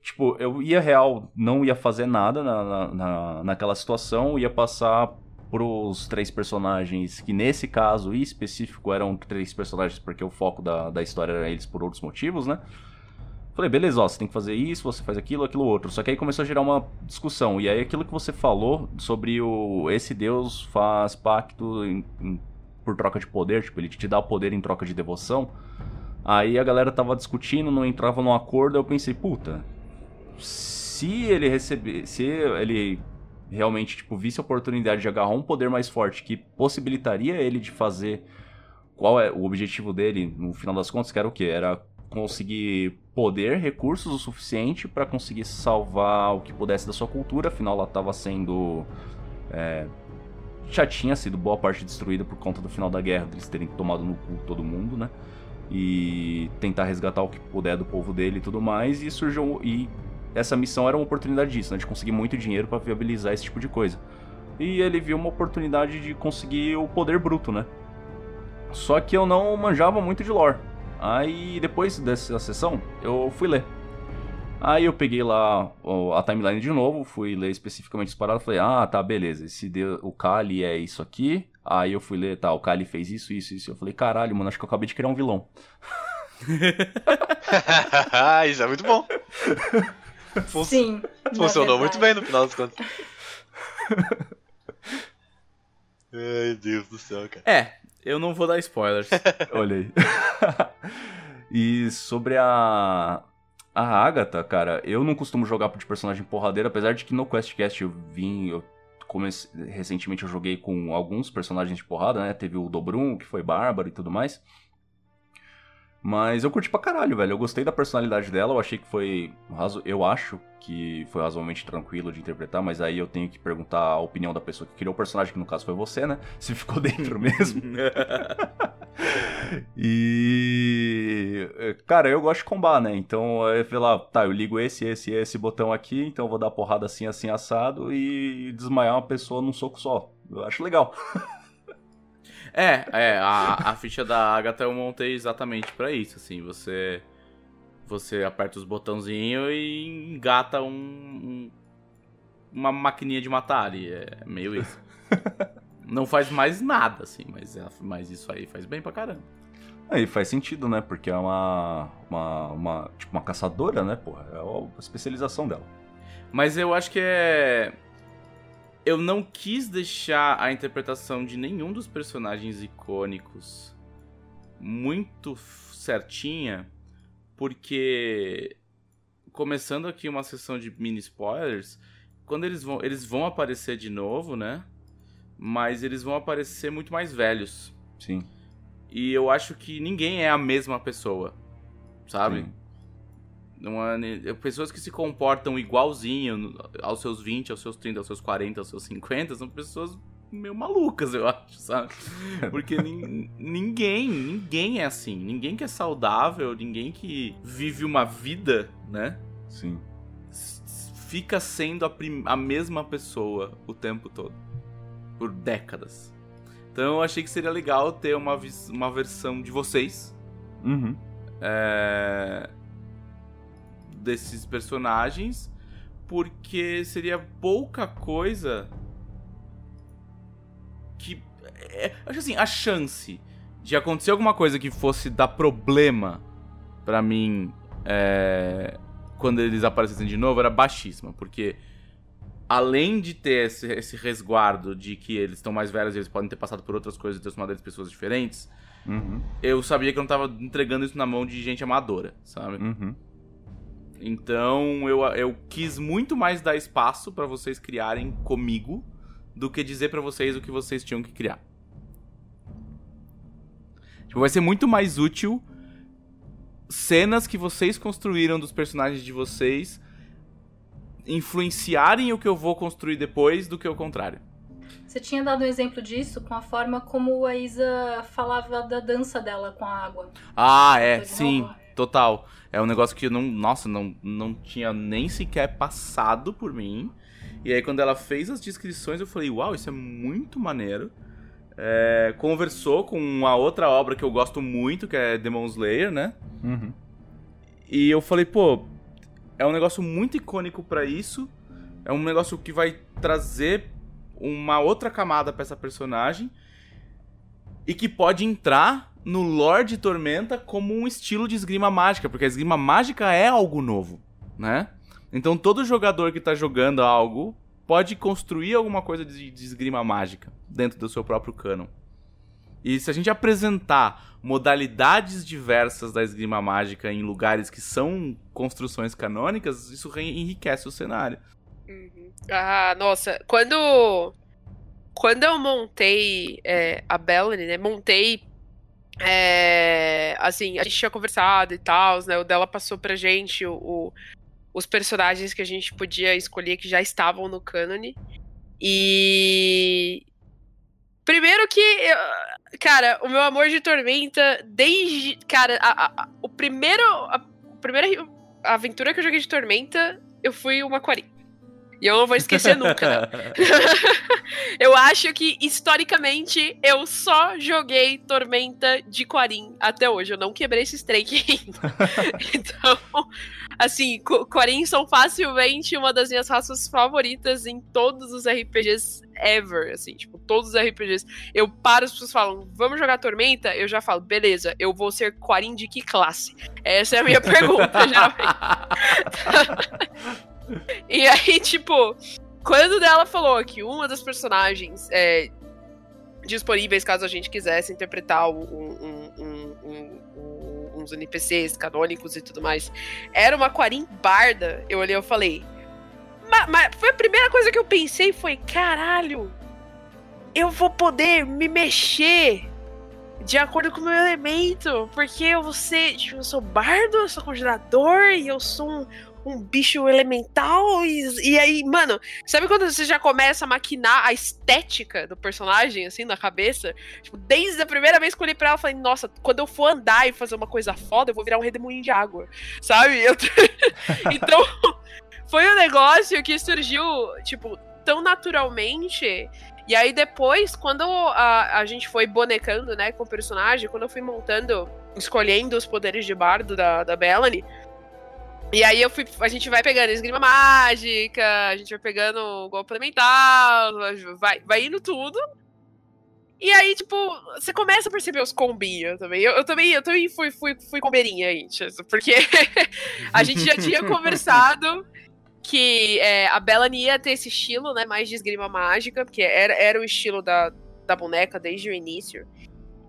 Tipo, eu ia real, não ia fazer nada na, na, naquela situação, ia passar pros três personagens, que nesse caso específico eram três personagens, porque o foco da, da história era eles por outros motivos, né? Falei, beleza, ó, você tem que fazer isso, você faz aquilo, aquilo outro. Só que aí começou a gerar uma discussão. E aí aquilo que você falou sobre o esse Deus faz pacto em, em, por troca de poder, tipo, ele te dá o poder em troca de devoção. Aí a galera tava discutindo, não entrava num acordo, eu pensei, puta, se ele receber, se ele realmente tipo visse a oportunidade de agarrar um poder mais forte que possibilitaria ele de fazer qual é o objetivo dele no final das contas, que era o que? Era conseguir poder, recursos o suficiente para conseguir salvar o que pudesse da sua cultura, afinal ela estava sendo. É, já tinha sido boa parte destruída por conta do final da guerra, deles terem tomado no cu todo mundo, né? E tentar resgatar o que puder do povo dele e tudo mais, e surgiu. E essa missão era uma oportunidade disso, né? De conseguir muito dinheiro para viabilizar esse tipo de coisa. E ele viu uma oportunidade de conseguir o poder bruto, né? Só que eu não manjava muito de lore. Aí depois dessa sessão, eu fui ler. Aí eu peguei lá a timeline de novo, fui ler especificamente as paradas, falei, ah, tá, beleza, esse deu, o Kali é isso aqui. Aí eu fui ler, tá, o Kali fez isso, isso, isso. Eu falei, caralho, mano, acho que eu acabei de criar um vilão. isso é muito bom. Fun Sim. Funcionou muito bem no final das contas. Ai, Deus do céu, cara. É, eu não vou dar spoilers. Olha aí. e sobre a. A Agatha, cara, eu não costumo jogar de personagem porradeiro, apesar de que no QuestCast eu vim. Eu comecei, recentemente eu joguei com alguns personagens de porrada, né? Teve o Dobrum, que foi bárbaro e tudo mais. Mas eu curti pra caralho, velho. Eu gostei da personalidade dela, eu achei que foi. Eu acho que foi razoavelmente tranquilo de interpretar, mas aí eu tenho que perguntar a opinião da pessoa que criou o personagem, que no caso foi você, né? Se ficou dentro mesmo. e. Cara, eu gosto de combar, né? Então eu falei lá, tá, eu ligo esse, esse esse botão aqui, então eu vou dar porrada assim, assim, assado e desmaiar uma pessoa num soco só. Eu acho legal. É, é, a, a ficha da Agatha eu montei exatamente para isso, assim, você você aperta os botãozinhos e engata um, um, uma maquininha de matar ali, é meio isso. Não faz mais nada, assim, mas, é, mas isso aí faz bem pra caramba. Aí faz sentido, né? Porque é uma, uma, uma, tipo, uma caçadora, né, porra? É a especialização dela. Mas eu acho que é eu não quis deixar a interpretação de nenhum dos personagens icônicos muito certinha, porque começando aqui uma sessão de mini spoilers, quando eles vão, eles vão aparecer de novo, né? Mas eles vão aparecer muito mais velhos. Sim. E eu acho que ninguém é a mesma pessoa, sabe? Sim. É pessoas que se comportam igualzinho aos seus 20, aos seus 30, aos seus 40, aos seus 50, são pessoas meio malucas, eu acho, sabe? Porque ninguém, ninguém é assim. Ninguém que é saudável, ninguém que vive uma vida, né? Sim. Fica sendo a, a mesma pessoa o tempo todo. Por décadas. Então eu achei que seria legal ter uma, uma versão de vocês. Uhum. É desses personagens, porque seria pouca coisa que. É, acho assim, a chance de acontecer alguma coisa que fosse dar problema para mim é, quando eles aparecessem de novo era baixíssima, porque além de ter esse, esse resguardo de que eles estão mais velhos e eles podem ter passado por outras coisas e transformado eles pessoas diferentes, uhum. eu sabia que eu não tava entregando isso na mão de gente amadora, sabe? Uhum. Então eu, eu quis muito mais dar espaço para vocês criarem comigo do que dizer para vocês o que vocês tinham que criar. Tipo, vai ser muito mais útil cenas que vocês construíram dos personagens de vocês influenciarem o que eu vou construir depois do que o contrário. Você tinha dado um exemplo disso com a forma como a Isa falava da dança dela com a água. Ah, é, sim. Total. É um negócio que eu não. Nossa, não, não tinha nem sequer passado por mim. E aí, quando ela fez as descrições, eu falei, uau, isso é muito maneiro. É, conversou com uma outra obra que eu gosto muito, que é Demon Slayer, né? Uhum. E eu falei, pô, é um negócio muito icônico pra isso. É um negócio que vai trazer uma outra camada pra essa personagem. E que pode entrar no lore de Tormenta como um estilo de esgrima mágica, porque a esgrima mágica é algo novo, né? Então todo jogador que tá jogando algo pode construir alguma coisa de, de esgrima mágica dentro do seu próprio canon. E se a gente apresentar modalidades diversas da esgrima mágica em lugares que são construções canônicas, isso enriquece o cenário. Uhum. Ah, nossa, quando quando eu montei é, a Bellany, né? Montei é, assim, a gente tinha conversado e tal, né? O dela passou pra gente o, o- os personagens que a gente podia escolher que já estavam no cânone. E primeiro que cara, o meu amor de Tormenta desde, cara, a, a- o primeiro a, a primeira aventura que eu joguei de Tormenta, eu fui uma Quarim. E eu não vou esquecer nunca. né? eu acho que, historicamente, eu só joguei Tormenta de Quarim até hoje. Eu não quebrei esse strike ainda. então, assim, Qu- Quarim são facilmente uma das minhas raças favoritas em todos os RPGs ever. Assim, tipo, todos os RPGs. Eu paro, as pessoas falam, vamos jogar Tormenta? Eu já falo, beleza, eu vou ser Quarim de que classe? Essa é a minha pergunta, geralmente. E aí, tipo, quando dela falou que uma das personagens é, disponíveis, caso a gente quisesse interpretar um- um- um- uns NPCs canônicos e tudo mais, era uma Quarim Barda, eu olhei e falei. "Ma- Mas, foi a primeira coisa que eu pensei foi, caralho, eu vou poder me mexer de acordo com o meu elemento, porque eu vou ser, tipo, eu sou bardo, eu sou congelador e eu sou um, um bicho elemental e, e aí, mano, sabe quando você já começa a maquinar a estética do personagem, assim, na cabeça? Tipo, desde a primeira vez que eu olhei pra ela, eu falei, nossa, quando eu for andar e fazer uma coisa foda, eu vou virar um redemoinho de água, sabe? Eu- então, foi um negócio que surgiu, tipo, tão naturalmente. E aí depois, quando a, a gente foi bonecando, né, com o personagem, quando eu fui montando, escolhendo os poderes de bardo da, da Bellany, e aí eu fui, a gente vai pegando esgrima mágica, a gente vai pegando golpe elemental, vai, vai indo tudo. E aí, tipo, você começa a perceber os combinhos também. Eu, eu também, eu também fui, fui, fui combeirinha aí, porque a gente já tinha conversado que é, a Bellany ia ter esse estilo, né, mais de esgrima mágica, porque era, era o estilo da, da boneca desde o início.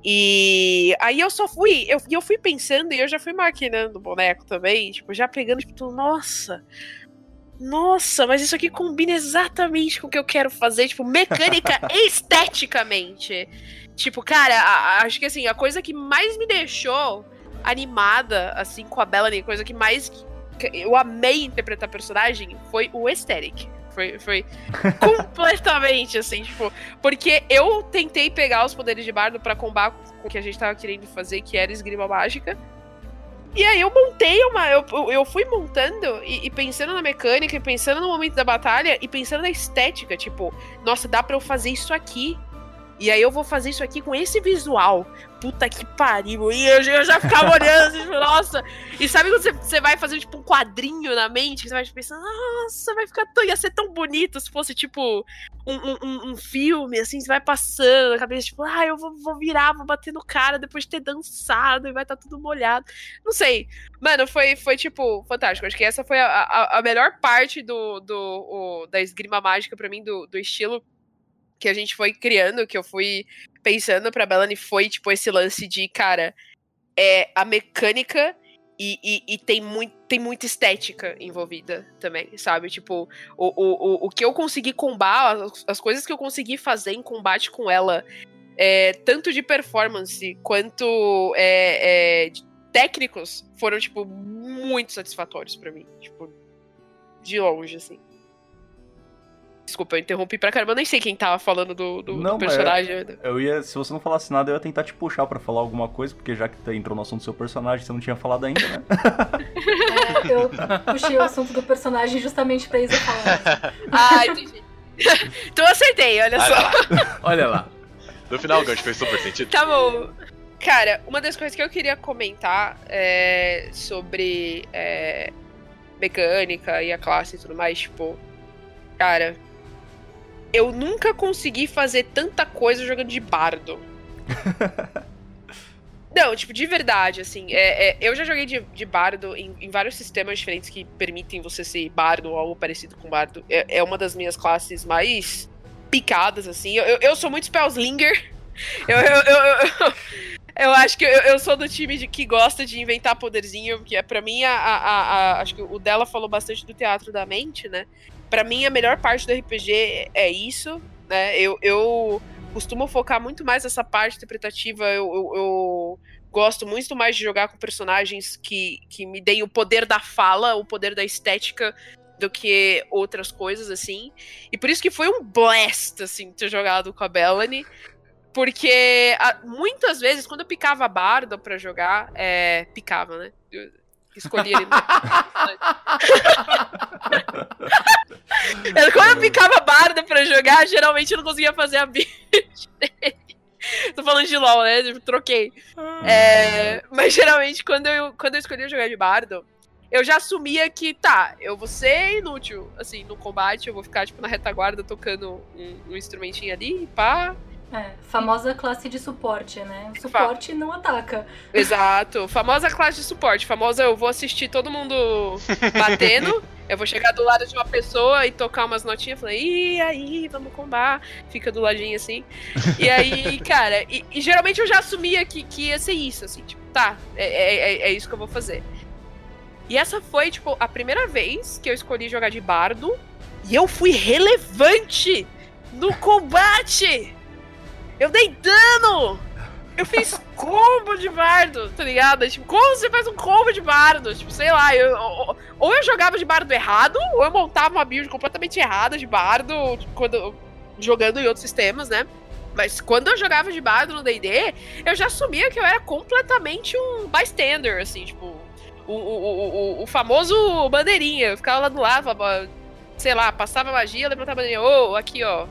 E aí eu só fui, eu, e eu fui pensando e eu já fui maquinando o boneco também, tipo, já pegando, tipo, nossa, nossa, mas isso aqui combina exatamente com o que eu quero fazer, tipo, mecânica e esteticamente. Tipo, cara, a- a- acho que assim, a coisa que mais me deixou animada, assim, com a Bellany, a coisa que mais que eu amei interpretar a personagem foi o aesthetic. Foi, foi completamente assim, tipo, porque eu tentei pegar os poderes de bardo pra combar com o que a gente tava querendo fazer, que era esgrima mágica. E aí eu montei uma. Eu, eu- fui montando e, e pensando na mecânica, e pensando no momento da batalha, e pensando na estética, tipo, nossa, dá pra eu fazer isso aqui. E aí eu vou fazer isso aqui com esse visual. Puta que pariu. E eu, eu já ficava olhando assim, tipo, nossa. E sabe quando você, você vai fazer, tipo, um quadrinho na mente? que Você vai pensando, nossa, vai ficar tão. ia ser tão bonito se fosse, tipo, um, um- um, filme, assim, você vai passando na cabeça, tipo, ah, eu vou, vou virar, vou bater no cara depois de ter dançado e vai estar tudo molhado. Não sei. Mano, foi, foi tipo, fantástico. Acho que essa foi a, a, a melhor parte do, do, o- da esgrima mágica pra mim, do, do estilo que a gente foi criando, que eu fui pensando pra Bellany, foi, tipo, esse lance de, cara, é a mecânica e, e, e tem, muito, tem muita estética envolvida também, sabe? Tipo, o, o, o, que eu consegui combar, as, as coisas que eu consegui fazer em combate com ela, é, tanto de performance quanto é, é, técnicos, foram, tipo, muito satisfatórios pra mim. Tipo, de longe, assim. Desculpa, eu interrompi pra caramba. Eu nem sei quem tava falando do, do, Não, do mas personagem. Eu ia, se você não falasse nada, eu ia tentar te puxar pra falar alguma coisa, porque já que tá- entrou no assunto do seu personagem, você não tinha falado ainda, né? É, eu puxei o assunto do personagem justamente pra Isa falar. Ah, entendi. então eu acertei, olha Olha só. lá. Olha lá. No final, o gancho fez super sentido. Tá bom. Cara, uma das coisas que eu queria comentar é sobre é, mecânica e a classe e tudo mais, tipo. Cara, eu nunca consegui fazer tanta coisa jogando de bardo. Não, tipo, de verdade, assim. É, é, eu já joguei de, de bardo em, em vários sistemas diferentes que permitem você ser bardo ou algo parecido com bardo. É, é uma das minhas classes mais picadas, assim. Eu, eu, eu sou muito spellslinger. Eu, eu, eu, eu, acho que eu, sou do time de, que gosta de inventar poderzinho, porque é para mim a, a, a- acho que o dela falou bastante do teatro da mente, né? Pra mim a melhor parte do RPG é isso, né? Eu, eu costumo focar muito mais nessa parte interpretativa. Eu, eu, eu gosto muito mais de jogar com personagens que, que me deem o poder da fala, o poder da estética do que outras coisas assim. E por isso que foi um blast assim ter jogado com a Bellany. Porque a- muitas vezes, quando eu picava Bardo pra jogar, é, picava, né? Eu escolhi ele. Quando eu picava Bardo pra jogar, geralmente eu não conseguia fazer a build dele. Tô falando de LOL, né? Eu troquei. É, mas geralmente, quando eu, quando eu escolhia jogar de Bardo, eu já assumia que, tá, eu vou ser inútil, assim, no combate, eu vou ficar, tipo, na retaguarda tocando um, um instrumentinho ali, pá, É, famosa classe de suporte, né? O suporte não ataca. Exato. Famosa classe de suporte. Famosa eu vou assistir todo mundo batendo. eu vou chegar do lado de uma pessoa e tocar umas notinhas. Falar, e aí, vamos combar. Fica do ladinho assim. E aí, cara, e, e geralmente eu já assumia que, que ia ser isso, assim, tipo, tá, é, é, é- é isso que eu vou fazer. E essa foi, tipo, a primeira vez que eu escolhi jogar de bardo. E eu fui relevante no combate! Eu dei dano! Eu fiz combo de bardo, tá ligado? Tipo, como você faz um combo de bardo? Tipo, sei lá, eu, ou, ou eu jogava de bardo errado, ou eu montava uma build completamente errada de bardo quando, jogando em outros sistemas, né? Mas quando eu jogava de bardo no D&D, eu já assumia que eu era completamente um bystander, assim, tipo... O, o, o, o, famoso bandeirinha. Eu ficava lá do lado, falava, sei lá, passava magia, levantava a bandeirinha. Ô, aqui, ó.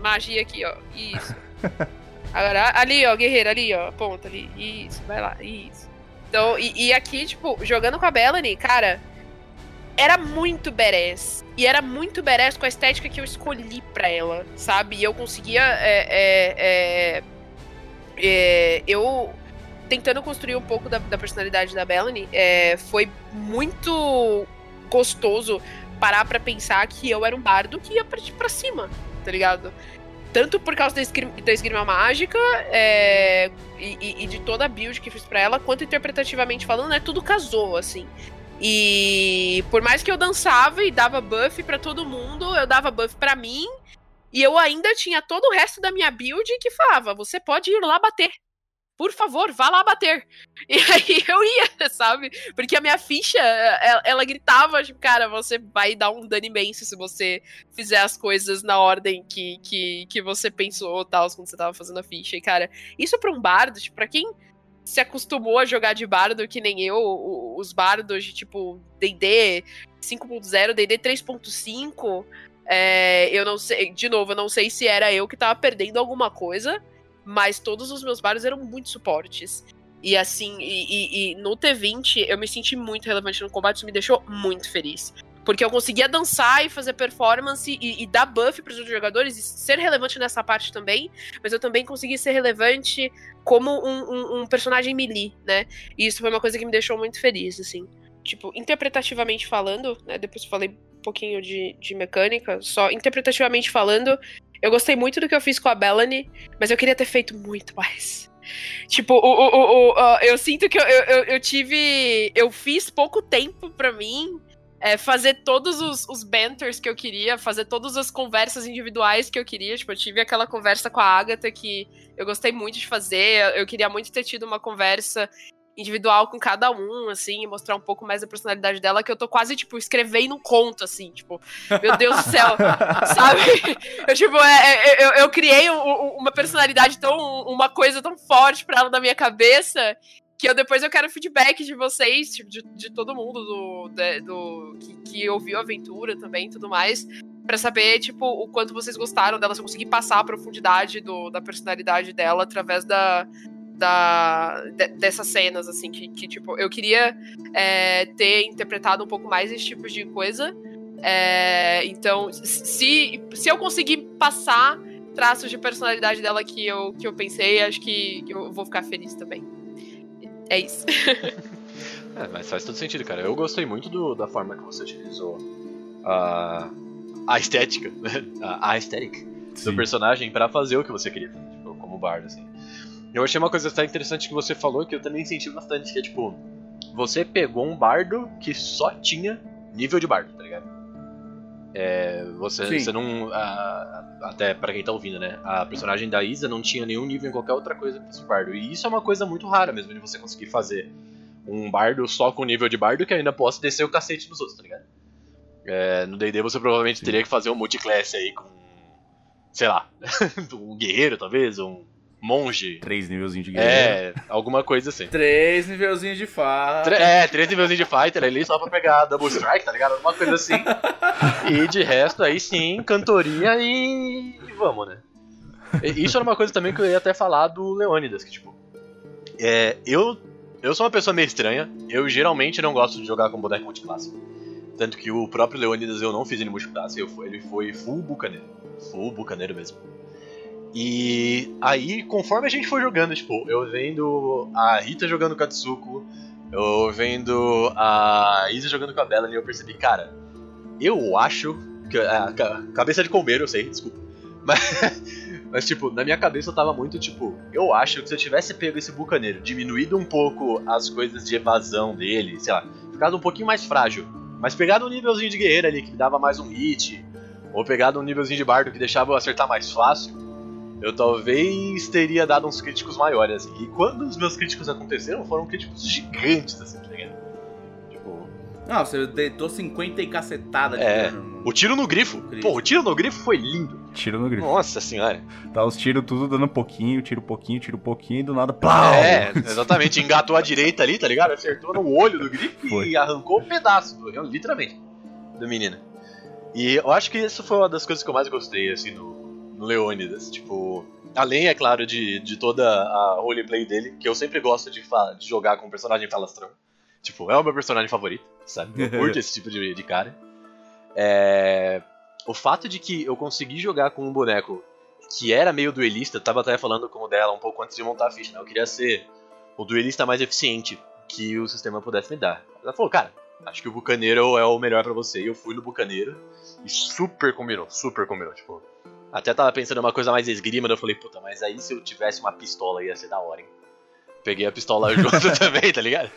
Magia aqui, ó. Isso. Agora, ali, ó, guerreiro, ali, ó, ponta ali. Isso, vai lá, isso. Então, e, e aqui, tipo, jogando com a Bellany, cara, era muito badass. E era muito badass com a estética que eu escolhi pra ela, sabe? E eu conseguia. É, é, é, é, eu. Tentando construir um pouco da, da personalidade da Bellany, é, foi muito gostoso parar pra pensar que eu era um bardo que ia partir pra cima, tá ligado? Tanto por causa da esgrima, da esgrima mágica é, e, e- de toda a build que fiz pra ela, quanto interpretativamente falando, né? Tudo casou, assim. E por mais que eu dançava e dava buff pra todo mundo, eu dava buff pra mim. E eu ainda tinha todo o resto da minha build que falava: você pode ir lá bater. Por favor, vá lá bater. E aí eu ia, sabe? Porque a minha ficha, ela, ela gritava, tipo, cara, você vai dar um dano imenso se você fizer as coisas na ordem que, que, que você pensou, tal, quando você tava fazendo a ficha. E, cara, isso pra um bardo, tipo, pra quem se acostumou a jogar de bardo, que nem eu, os bardos de, tipo, D&D 5.0, D&D 3.5, é, eu não sei, de novo, eu não sei se era eu que tava perdendo alguma coisa, mas todos os meus bardos eram muito suportes. E assim, e, e- e no T20 eu me senti muito relevante no combate, isso me deixou muito feliz. Porque eu conseguia dançar e fazer performance e, e dar buff para os outros jogadores e ser relevante nessa parte também, mas eu também consegui ser relevante como um, um- um personagem melee, né? E isso foi uma coisa que me deixou muito feliz, assim. Tipo, interpretativamente falando, né? Depois eu falei um pouquinho de, de mecânica, só interpretativamente falando, eu gostei muito do que eu fiz com a Bellany, mas eu queria ter feito muito mais. Tipo, o, o, o, o- eu sinto que eu, eu, eu- tive. Eu fiz pouco tempo pra mim é, fazer todos os, os banters que eu queria, fazer todas as conversas individuais que eu queria. Tipo, eu tive aquela conversa com a Agatha que eu gostei muito de fazer. Eu queria muito ter tido uma conversa individual com cada um, assim, e mostrar um pouco mais da personalidade dela, que eu tô quase, tipo, escrevendo um conto, assim, tipo, meu Deus do céu, sabe? Eu, tipo, é, é, eu, eu criei um, uma personalidade tão, uma coisa tão forte pra ela na minha cabeça, que eu depois eu quero feedback de vocês, tipo, de, de todo mundo do, de, do que, que ouviu a aventura também e tudo mais, para saber, tipo, o quanto vocês gostaram dela, se eu conseguir passar a profundidade do, da personalidade dela através da, da, de, dessas cenas, assim, que, que tipo, eu queria é, ter interpretado um pouco mais esse tipo de coisa. É, então, se, se eu conseguir passar traços de personalidade dela que eu, que eu pensei, acho que eu vou ficar feliz também. É isso. é, mas faz todo sentido, cara. Eu gostei muito do, da forma que você utilizou a, a estética, a, a estética do personagem para fazer o que você queria, tipo, como bardo, assim. Eu achei uma coisa até interessante que você falou, que eu também senti bastante, que é tipo, você pegou um bardo que só tinha nível de bardo, tá ligado? É, você, você não. A, até para quem tá ouvindo, né? A personagem da Isa não tinha nenhum nível em qualquer outra coisa que esse bardo. E isso é uma coisa muito rara mesmo, de você conseguir fazer um bardo só com nível de bardo que ainda possa descer o cacete dos outros, tá ligado? É, no DD você provavelmente Sim. teria que fazer um multiclass aí com. Sei lá, um guerreiro talvez, um monge. Três nivelzinhos de guerreiro. É, alguma coisa assim. Três nivelzinhos de fighter. É, três nivelzinhos de fighter ali só pra pegar double strike, tá ligado? Alguma coisa assim. e de resto, aí sim, cantoria e, e vamos, né? E isso era uma coisa também que eu ia até falar do Leônidas, que tipo. É, eu, eu sou uma pessoa meio estranha. Eu geralmente não gosto de jogar com boneco multiclasse. Tanto que o próprio Leônidas eu não fiz ele multiclasse, eu, ele foi full bucaneiro. Full bucaneiro mesmo. E aí, conforme a gente foi jogando, tipo, eu vendo a Rita jogando com a Tsuko, eu vendo a Isa jogando com a Bella, e eu percebi, cara, eu acho que. A, cabeça de colmeiro, eu sei, desculpa. Mas, mas, tipo, na minha cabeça eu tava muito tipo, eu acho que se eu tivesse pego esse bucaneiro, diminuído um pouco as coisas de evasão dele, sei lá, ficado um pouquinho mais frágil, mas pegado um nívelzinho de guerreiro ali que dava mais um hit, ou pegado um nívelzinho de bardo que deixava eu acertar mais fácil eu talvez teria dado uns críticos maiores, assim. E quando os meus críticos aconteceram, foram críticos gigantes, assim, tá ligado? Tipo. Não, você deitou 50 e cacetada de é, O tiro no grifo. Pô, o tiro no grifo foi lindo. Tiro no grifo. Nossa senhora. Tá os tiros tudo dando pouquinho, tiro pouquinho, tiro pouquinho e do nada. Plau! É, exatamente. Engatou a direita ali, tá ligado? Acertou no olho do grifo foi. e arrancou um pedaço, literalmente, do menino. E eu acho que isso foi uma das coisas que eu mais gostei, assim, Leônidas. Tipo, além, é claro, de, de toda a roleplay dele, que eu sempre gosto de, de jogar com um personagem falastrão. Tipo, é o meu personagem favorito, sabe? Eu curto esse tipo de, de cara. É... O fato de que eu consegui jogar com um boneco que era meio duelista, tava até falando com o dela um pouco antes de montar a ficha, né? Eu queria ser o duelista mais eficiente que o sistema pudesse me dar. Ela falou, cara, acho que o Bucaneiro é o melhor para você. E eu fui no Bucaneiro e super combinou, super combinou. Tipo, até tava pensando em uma coisa mais esgrima, eu falei, puta, mas aí se eu tivesse uma pistola ia ser da hora, hein? Peguei a pistola junto também, tá ligado?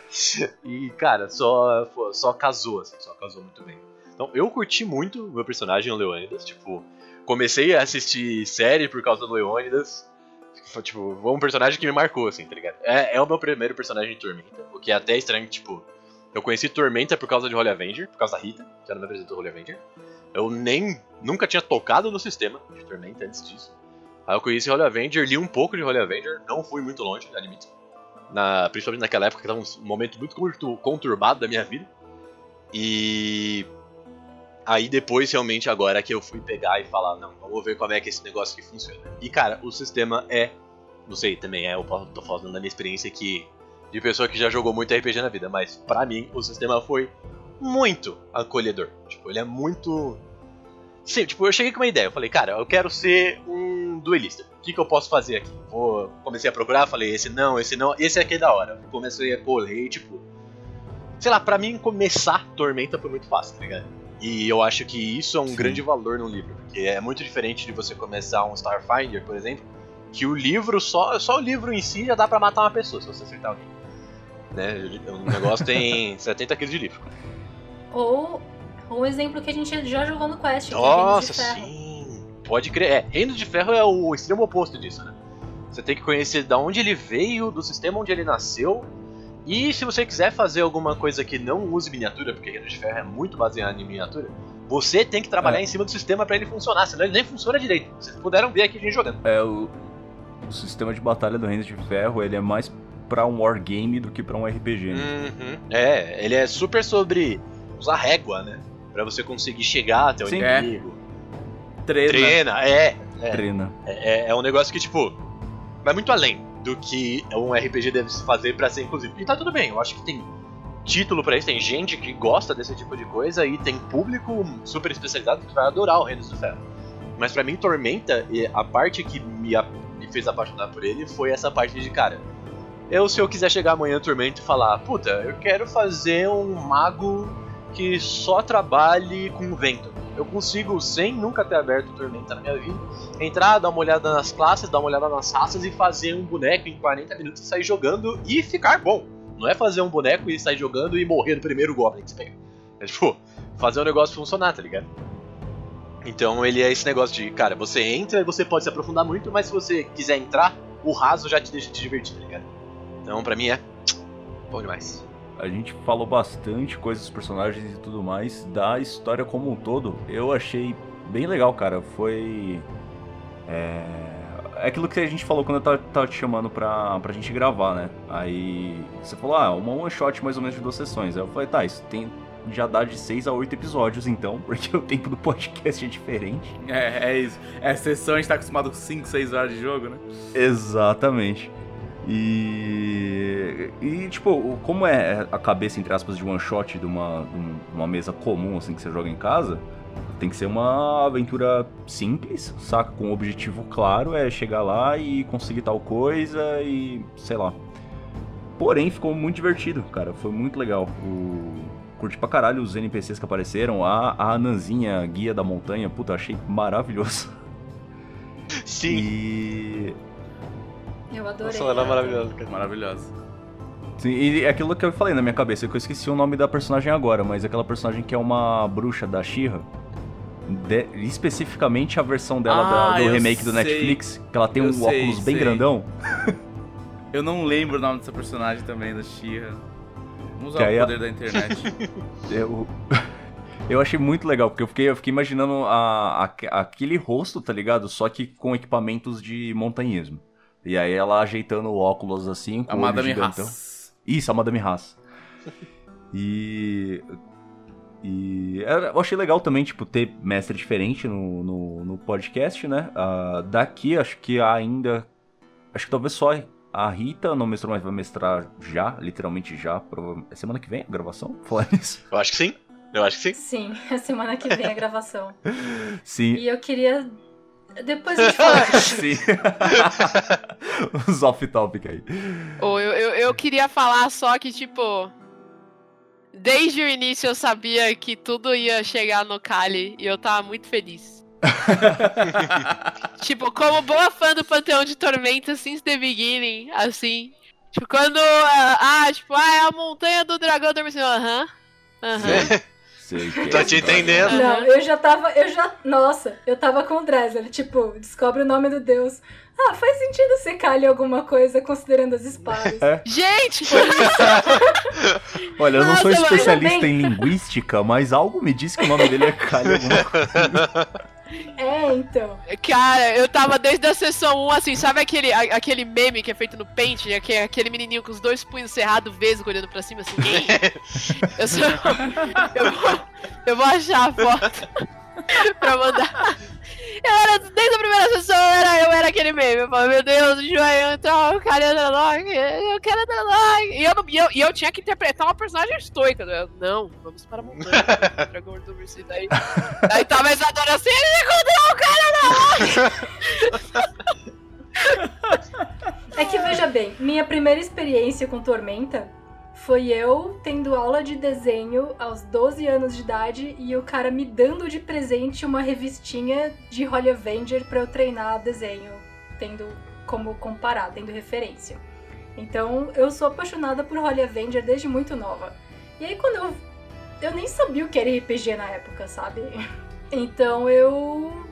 E, cara, só, só casou, assim, só casou muito bem. Então, eu curti muito o meu personagem, o Leônidas, tipo, comecei a assistir série por causa do Leônidas. Tipo, foi um personagem que me marcou, assim, tá ligado? É, é o meu primeiro personagem de Tormenta, o que é até estranho, tipo, eu conheci Tormenta por causa de Holy Avenger, por causa da Rita, que era me apresentou Holy Avenger. Eu nem nunca tinha tocado no sistema de Tormenta antes disso. Aí eu conheci Holy Avenger, li um pouco de Holy Avenger, não fui muito longe, admito. Na, principalmente naquela época que estava um momento muito conturbado da minha vida. E aí depois realmente agora que eu fui pegar e falar, não, vamos ver como é que esse negócio aqui funciona. E cara, o sistema é, não sei, também é, eu tô falando da minha experiência aqui de pessoa que já jogou muito RPG na vida, mas para mim o sistema foi muito acolhedor. Tipo, ele é muito. Sim, tipo, eu cheguei com uma ideia. Eu falei, cara, eu quero ser um duelista. O que, que eu posso fazer aqui? Vou... Comecei a procurar, falei, esse não, esse não, esse aqui é da hora. Comecei a correr, tipo. Sei lá, pra mim começar Tormenta foi muito fácil, tá ligado? E eu acho que isso é um Sim. grande valor no livro, porque é muito diferente de você começar um Starfinder, por exemplo, que o livro, só, só o livro em si já dá pra matar uma pessoa se você acertar alguém. Né? O negócio tem 70 kg de livro. Ou um exemplo que a gente já jogou no Quest. Nossa, sim! Pode crer. É, Reino de Ferro é o extremo oposto disso, né? Você tem que conhecer de onde ele veio, do sistema onde ele nasceu, E se você quiser fazer alguma coisa que não use miniatura, porque Reino de Ferro é muito baseado em miniatura, você tem que trabalhar É. em cima do sistema pra ele funcionar, senão ele nem funciona direito. Vocês puderam ver aqui a gente jogando. É, o, o sistema de batalha do Reino de Ferro, ele é mais pra um wargame do que pra um RPG, né? Uhum. É, ele é super sobre usar régua, né? Pra você conseguir chegar até o Sim. inimigo. Treina. Treina, é. É, Treina. é. é um negócio que, tipo, vai muito além do que um RPG deve se fazer pra ser inclusivo. E tá tudo bem, eu acho que tem título pra isso, tem gente que gosta desse tipo de coisa e tem público super especializado que vai adorar o Reino do Ferro. Mas pra mim, Tormenta, a parte que me, me fez apaixonar por ele foi essa parte de, cara, eu se eu quiser chegar amanhã no Tormenta e falar, puta, eu quero fazer um mago que só trabalhe com vento. Eu consigo, sem nunca ter aberto Tormenta na minha vida, entrar, dar uma olhada nas classes, dar uma olhada nas raças e fazer um boneco em 40 minutos sair jogando e ficar bom. Não é fazer um boneco e sair jogando e morrer no primeiro Goblin que você pega. É tipo, fazer o negócio funcionar, tá ligado? Então ele é esse negócio de, cara, você entra e você pode se aprofundar muito, mas se você quiser entrar, o raso já te deixa te divertir, tá ligado? Então pra mim é bom demais. A gente falou bastante coisas dos personagens e tudo mais. Da história como um todo, eu achei bem legal, cara. Foi. É. É aquilo que a gente falou quando eu tava, tava te chamando pra, pra gente gravar, né? Aí você falou, ah, uma one shot mais ou menos de duas sessões. Aí eu falei, tá, isso tem, já dá de seis a oito episódios então, porque o tempo do podcast é diferente. É, é isso. É sessão, a gente tá acostumado com 5, 6 horas de jogo, né? Exatamente. E, e tipo, como é a cabeça, entre aspas, de one shot de uma, de um- uma mesa comum, assim, que você joga em casa, tem que ser uma aventura simples, saca? Com um objetivo claro, é chegar lá e conseguir tal coisa e sei lá. Porém, ficou muito divertido, cara. Foi muito legal. O... Curti pra caralho os NPCs que apareceram. A, a Ananzinha, guia da montanha, puta, achei maravilhoso. Sim. E Eu adorei. Nossa, ela é maravilhosa, cara. Maravilhosa. Sim, e é aquilo que eu falei na minha cabeça, que eu esqueci o nome da personagem agora, mas aquela personagem que é uma bruxa da She-Ra, de- especificamente a versão dela da- Ah, do eu remake do sei. Netflix, que ela tem Eu um sei, óculos bem sei. grandão. Eu não lembro o nome dessa personagem também, da Shira. Vamos usar o a- poder da internet. Eu, eu achei muito legal, porque eu fiquei, eu fiquei imaginando a, a- aquele rosto, tá ligado? Só que com equipamentos de montanhismo. E aí ela ajeitando o óculos assim, com a Madame. Haas. Isso, a Madame Haas. E. E eu achei legal também, tipo, ter mestre diferente no, no, no podcast, né? Ah, daqui, acho que ainda. Acho que talvez só a Rita não mestrou, mas vai mestrar já, literalmente já. É semana que vem a gravação? Falar nisso. Eu acho que sim. Eu acho que sim. Sim, é semana que vem a gravação. Sim. E eu queria. Depois a gente fala. Sim. Os off-topic aí. Ou eu, eu, eu queria falar só que, tipo. Desde o início eu sabia que tudo ia chegar no Kali e eu tava muito feliz. tipo, como boa fã do Panteão de Tormenta since the beginning, assim. Tipo, quando. ah, Ah, tipo, ah, é a montanha do dragão adormecendo. Aham. Aham. Sei que Tô é te entendendo. Não, eu já tava. Eu já. Nossa, eu tava com o Dresler. Tipo, descobre o nome do deus. Ah, faz sentido ser Kali alguma coisa considerando as espadas. Gente! Olha, eu não sou Nossa, mas especialista em linguística, mas algo me diz que o nome dele é Kali alguma coisa. É, então. Cara, eu tava desde a sessão 1, assim, sabe aquele, a- aquele meme que é feito no Paint? Aquele, aquele menininho com os dois punhos cerrados, vesgo, olhando pra cima, assim, "Ei". eu, sou, eu, vou, eu vou achar a foto pra mandar. Eu era, desde a primeira sessão, eu era, eu era aquele meme. Eu meu Deus, o Joel, então, eu quero Underlog, eu quero Underlog. E eu, não- e, eu, e eu tinha que interpretar uma personagem estoica. Eu, não, vamos para a montanha. Dragão do Mercy. Daí, daí tava a Isadora assim, ele encontrou o cara É que veja bem, minha primeira experiência com Tormenta foi eu tendo aula de desenho aos 12 anos de idade e o cara me dando de presente uma revistinha de Holy Avenger pra eu treinar desenho, tendo como comparar, tendo referência. Então eu sou apaixonada por Holy Avenger desde muito nova. E aí quando eu. Eu nem sabia o que era RPG na época, sabe? Então eu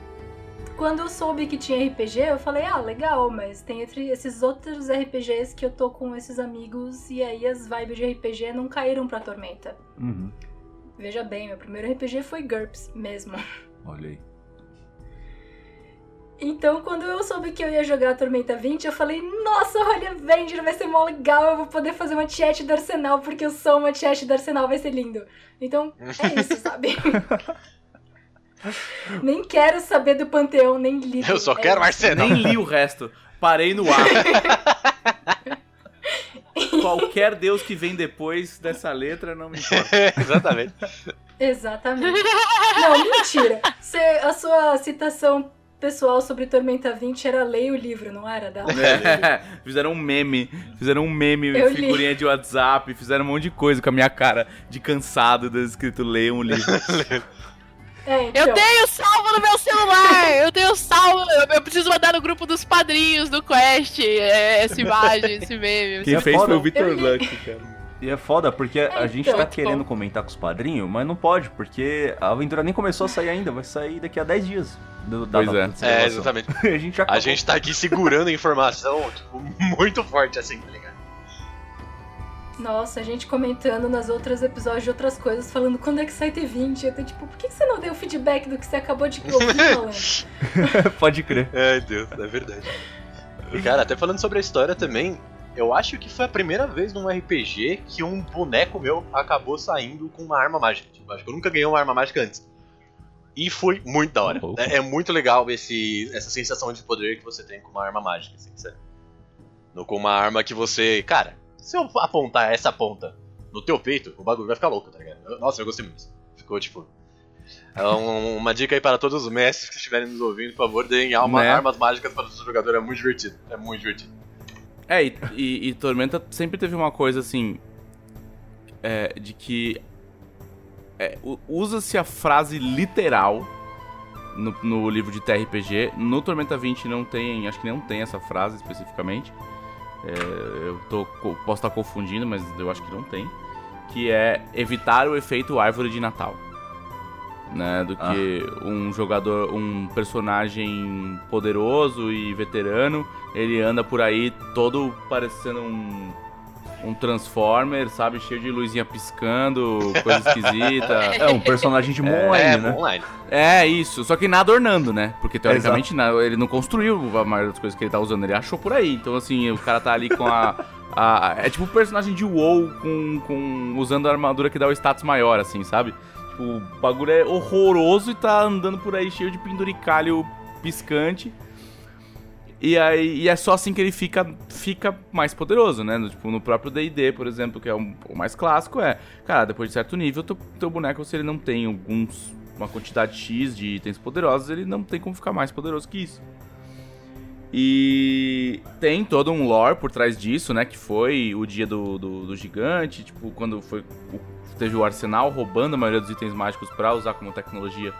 quando eu soube que tinha RPG, eu falei, ah, legal, mas tem entre esses outros RPGs que eu tô com esses amigos e aí as vibes de RPG não caíram pra Tormenta. Uhum. Veja bem, meu primeiro RPG foi GURPS mesmo. Olha aí. Então, quando eu soube que eu ia jogar Tormenta 20, eu falei, nossa, olha, Avenger vai ser mó legal, eu vou poder fazer uma chat do Arsenal, porque eu sou uma chat do Arsenal, vai ser lindo. Então, é isso, sabe? nem quero saber do Panteão, nem li. Eu só quero. Arsenal. Nem li o resto. Parei no ar. Qualquer deus que vem depois dessa letra não me importa. Exatamente. Exatamente. Não, mentira. Cê- a sua citação pessoal sobre Tormenta 20 era leia o livro, não era? Da... É, fizeram um meme, fizeram um meme, Eu li. figurinha de WhatsApp, fizeram um monte de coisa com a minha cara de cansado, do escrito leiam um livro. É, então. Eu tenho salvo no meu celular! Eu tenho salvo! Eu, preciso mandar no grupo dos padrinhos do Quest é, essa imagem, esse meme. Quem é fez foda. foi o Victor Eu. Luck, cara. E é foda, porque a É, gente então. tá Muito querendo bom. comentar com os padrinhos, mas não pode, porque a aventura nem começou a sair ainda, vai sair daqui a 10 dias. Do, da Pois é. É, exatamente. a gente A gente tá aqui segurando a informação, tipo, muito forte assim, tá ligado? Nossa, a gente comentando nas outros episódios de outras coisas, falando quando é que sai T20. Eu tô tipo, por que você não deu feedback do que você acabou de ouvir pode crer. Ai, Deus, é verdade. E, cara, até falando sobre a história também, eu acho que foi a primeira vez num RPG que um boneco meu acabou saindo com uma arma mágica. Tipo, acho que eu nunca ganhei uma arma mágica antes. E foi muito da hora. Louco. É, é muito legal esse, essa sensação de poder que você tem com uma arma mágica, assim, sério. Não com uma arma que você. Cara, se eu apontar essa ponta no teu peito, o bagulho vai ficar louco, tá ligado? Nossa, eu gostei muito. Ficou tipo. É um- uma dica aí para todos os mestres que estiverem nos ouvindo, por favor, deem alma, Né? armas mágicas para o seu jogador, é muito divertido. É muito divertido. É, e, e- e Tormenta sempre teve uma coisa assim. é, de que. é, Usa-se a frase literal no, no livro de TRPG. No Tormenta 20 não tem. Acho que não tem essa frase especificamente. É, eu tô, posso estar confundindo, mas eu acho que não tem. Que é evitar o efeito árvore de Natal. Né, do que um jogador, um personagem poderoso e veterano ele anda por aí todo parecendo um, um Transformer, sabe? Cheio de luzinha piscando, coisa esquisita. É um personagem de Moonlight, é, né? online. É, isso. Só que nada ornando, né? Porque teoricamente na- ele não construiu a maioria das coisas que ele tá usando, ele achou por aí. Então, assim, o cara tá ali com a. a- é tipo um personagem de WoW com, com, usando a armadura que dá o status maior, assim, sabe? Tipo, o bagulho é horroroso e tá andando por aí cheio de penduricalho piscante. E aí e é só assim que ele fica, fica mais poderoso, né? No, tipo, no próprio D&D, por exemplo, que é um- o mais clássico, é... Cara, depois de certo nível, teu, teu boneco, se ele não tem alguns... Uma quantidade X de itens poderosos, ele não tem como ficar mais poderoso que isso. E tem todo um lore por trás disso, né? Que foi o dia do, do, do gigante, tipo, quando foi o- teve o arsenal roubando a maioria dos itens mágicos pra usar como tecnologia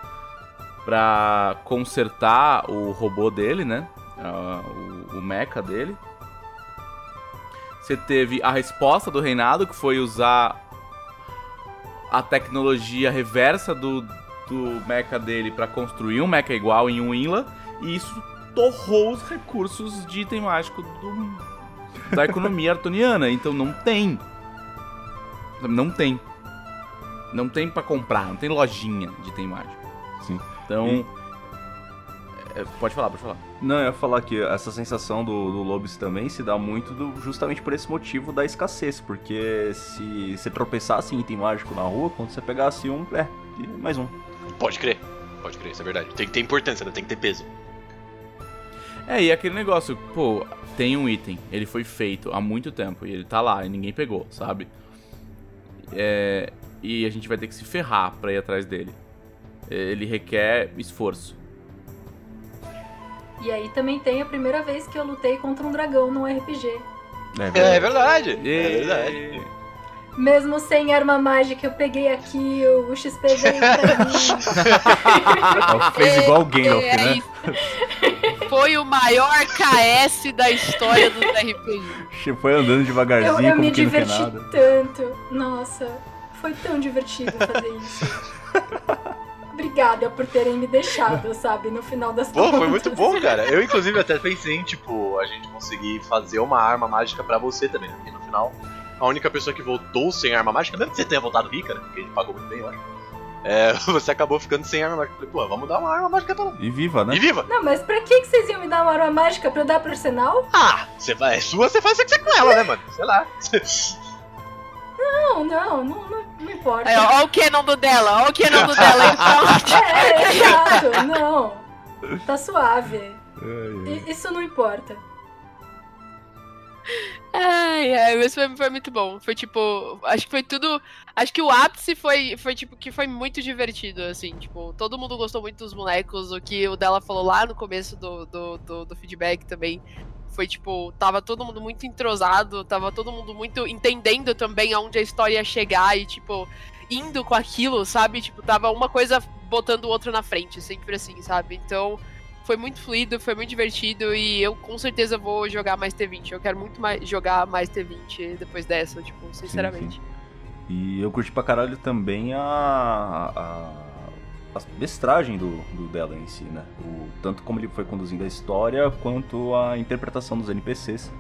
pra consertar o robô dele, né? Ah, o, o mecha dele. Você teve a resposta do reinado, que foi usar a tecnologia reversa do, do mecha dele pra construir um mecha igual em um Inla. E isso torrou os recursos de item mágico do- da economia artoniana. Então não tem. Não tem. Não tem pra comprar, não tem lojinha de item mágico. Sim. Então. é, pode falar, pode falar. Não, eu ia falar que essa sensação do, do Lobis também se dá muito do- justamente por esse motivo da escassez, porque se você tropeçasse em item mágico na rua, quando você pegasse um, é, e mais um. Pode crer. Pode crer, isso é verdade. Tem que ter importância, né? tem que ter peso. É, e aquele negócio, pô, tem um item, ele foi feito há muito tempo e ele tá lá e ninguém pegou, sabe? É, e a gente vai ter que se ferrar pra ir atrás dele. É, Ele requer esforço. E aí também tem a primeira vez que eu lutei contra um dragão num RPG. É verdade. E- É verdade. Mesmo sem arma mágica, eu peguei aqui, o XP veio pra mim. Ela fez igual o Gandalf, É né? Foi o maior KS da história dos RPG. Foi andando devagarzinho, Eu, eu como me que não quer diverti nada. tanto. Nossa, foi tão divertido fazer isso. obrigada por terem me deixado, sabe? No final das Pô, contas. foi muito bom, cara. Eu, inclusive, até pensei em, tipo, a gente conseguir fazer uma arma mágica pra você também. né? Porque no final, a única pessoa que voltou sem arma mágica, mesmo que você tenha voltado rica, né? Porque a gente pagou muito bem, eu acho. É, você acabou ficando sem arma mágica. Eu Falei, pô, vamos dar uma arma mágica pra ela. E viva, né? E viva! Não, mas pra que, que vocês iam me dar uma arma mágica pra eu dar pro arsenal? Ah, você vai, é sua, você faz o que você quiser com ela, né, mano? Sei lá. Não, não, não, não, não importa. Ó o canon do dela, ó o canon do dela, então. É, exato, não. Tá suave. Isso não importa. Ai, ai, mas foi, foi muito bom. Foi tipo, acho que foi tudo. Acho que o ápice foi, foi tipo, que foi muito divertido, assim. Tipo, todo mundo gostou muito dos bonecos. O que o dela falou lá no começo do, do, do, do feedback também. Foi tipo, tava todo mundo muito entrosado, tava todo mundo muito entendendo também aonde a história ia chegar e, tipo, indo com aquilo, sabe? Tipo, tava uma coisa botando o outro na frente, sempre assim, sabe? Então, foi muito fluido, foi muito divertido e eu com certeza vou jogar mais T20. Eu quero muito mais jogar mais T20 depois dessa, tipo, sinceramente. E eu curti pra caralho também a. a, a mestragem do, do dela em si, né? O, tanto como ele foi conduzindo a história, quanto a interpretação dos NPCs.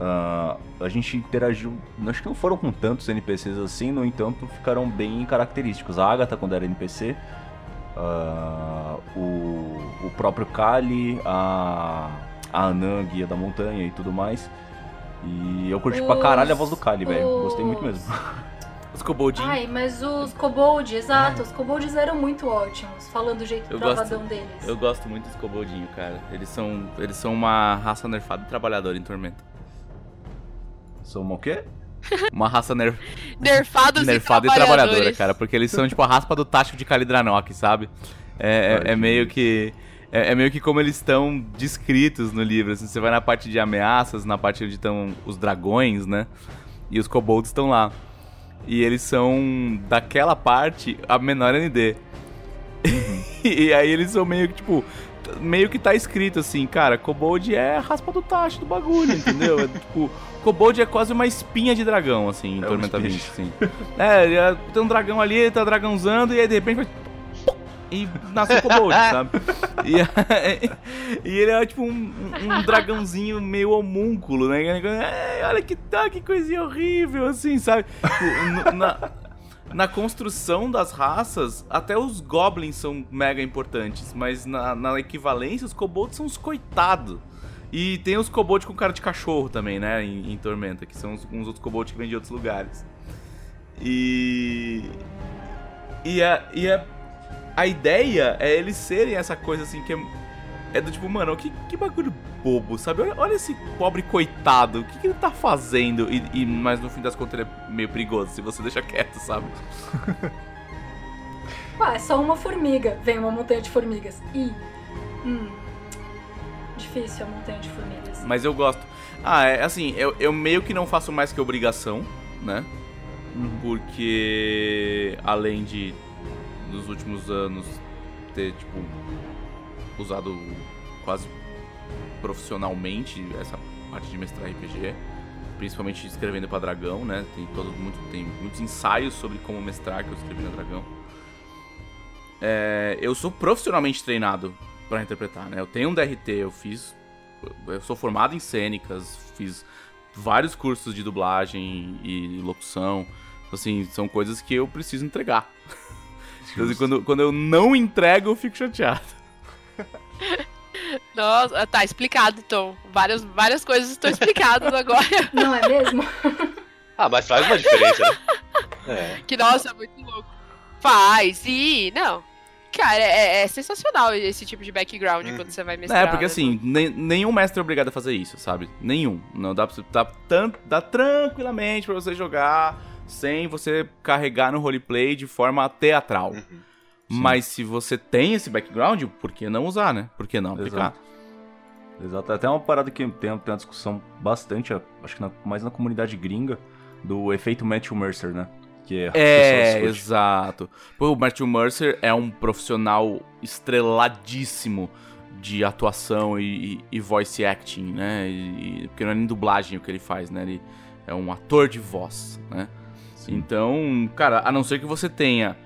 Ah, a gente interagiu. Acho que não foram com tantos NPCs assim, no entanto, ficaram bem característicos. A Agatha, quando era NPC, ah, o, o próprio Kali, a, a Anã, guia da montanha e tudo mais. E eu curti pra Os- caralho a voz do Kali, velho. Gostei muito mesmo. Os koboldinhos. Ai, mas os kobolds, exato, os kobolds eram muito ótimos, falando do jeito Eu travadão deles. Eu gosto muito dos koboldinhos, cara. Eles são, eles são uma raça nerfada e trabalhadora em Tormenta. Somos o quê? Uma raça ner... Nerfados nerfada e e trabalhadora, cara. Porque eles são tipo a raspa do tacho de Kalidranok, sabe? É, é- é meio que. É, é meio que como eles estão descritos no livro. assim. você vai na parte de ameaças, na parte onde estão os dragões, né? E os kobolds estão lá. E eles são, daquela parte, a menor ND. e aí eles são meio que, tipo, meio que tá escrito assim, cara, kobold é a raspa do tacho do bagulho, entendeu? É, tipo, kobold é quase uma espinha de dragão, assim, em É Tormenta espinho. 20, assim. É, é, tem um dragão ali, ele tá dragãozando, e aí de repente. E nasce o kobold, sabe? E, e ele é tipo um, um- dragãozinho meio homúnculo, né? É, olha que tá, que coisinha horrível, assim, sabe? Tipo, na, na construção das raças, até os goblins são mega importantes, mas na, na equivalência, os kobolds são os coitados. E tem os kobolds com cara de cachorro também, né? Em, em Tormenta, que são uns, uns outros kobolds que vêm de outros lugares. E. E a, e a, a ideia é eles serem essa coisa assim que é, é do tipo, mano, que, que bagulho bobo, sabe? Olha, olha esse pobre coitado, o que, que ele tá fazendo? E, e- mas no fim das contas ele é meio perigoso se você deixa quieto, sabe? Ah, é só uma formiga. Vem uma montanha de formigas. Ih. Hum. Difícil a montanha de formigas. Mas eu gosto. Ah, é assim, eu, eu meio que não faço mais que obrigação, né? Porque além de nos últimos anos ter, tipo, usado quase profissionalmente essa parte de mestrar RPG, principalmente escrevendo pra Dragão, né? Tem todo muito tem muitos ensaios sobre como mestrar que eu escrevi na Dragão. É, eu sou profissionalmente treinado pra interpretar, né? Eu tenho um DRT, eu fiz eu sou formado em cênicas, fiz vários cursos de dublagem e locução. Assim, são coisas que eu preciso entregar. Então, assim, quando, quando eu não entrego, eu fico chateado. Nossa, tá explicado então. Várias, várias coisas estão explicadas agora. Não é mesmo? Ah, mas faz uma diferença, né? É. Que, nossa, muito louco. Faz, e não. Cara, é, é sensacional esse tipo de background Uhum. quando você vai mestrar. É, porque né? assim, nem- nenhum mestre é obrigado a fazer isso, sabe? Nenhum. Não dá pra você. Dá, tan- dá tranquilamente pra você jogar sem você carregar no roleplay de forma teatral. Uhum. Mas se você tem esse background, por que não usar, né? Por que não aplicar? Exato. É até uma parada que tem, tem uma discussão bastante, acho que na- mais na comunidade gringa, do efeito Matthew Mercer, né? Que é, É, discute. exato. Pô, o Matthew Mercer é um profissional estreladíssimo de atuação e, e- e voice acting, né? E- e- porque não é nem dublagem o que ele faz, né? Ele é um ator de voz, né? Sim. Então, cara, a não ser que você tenha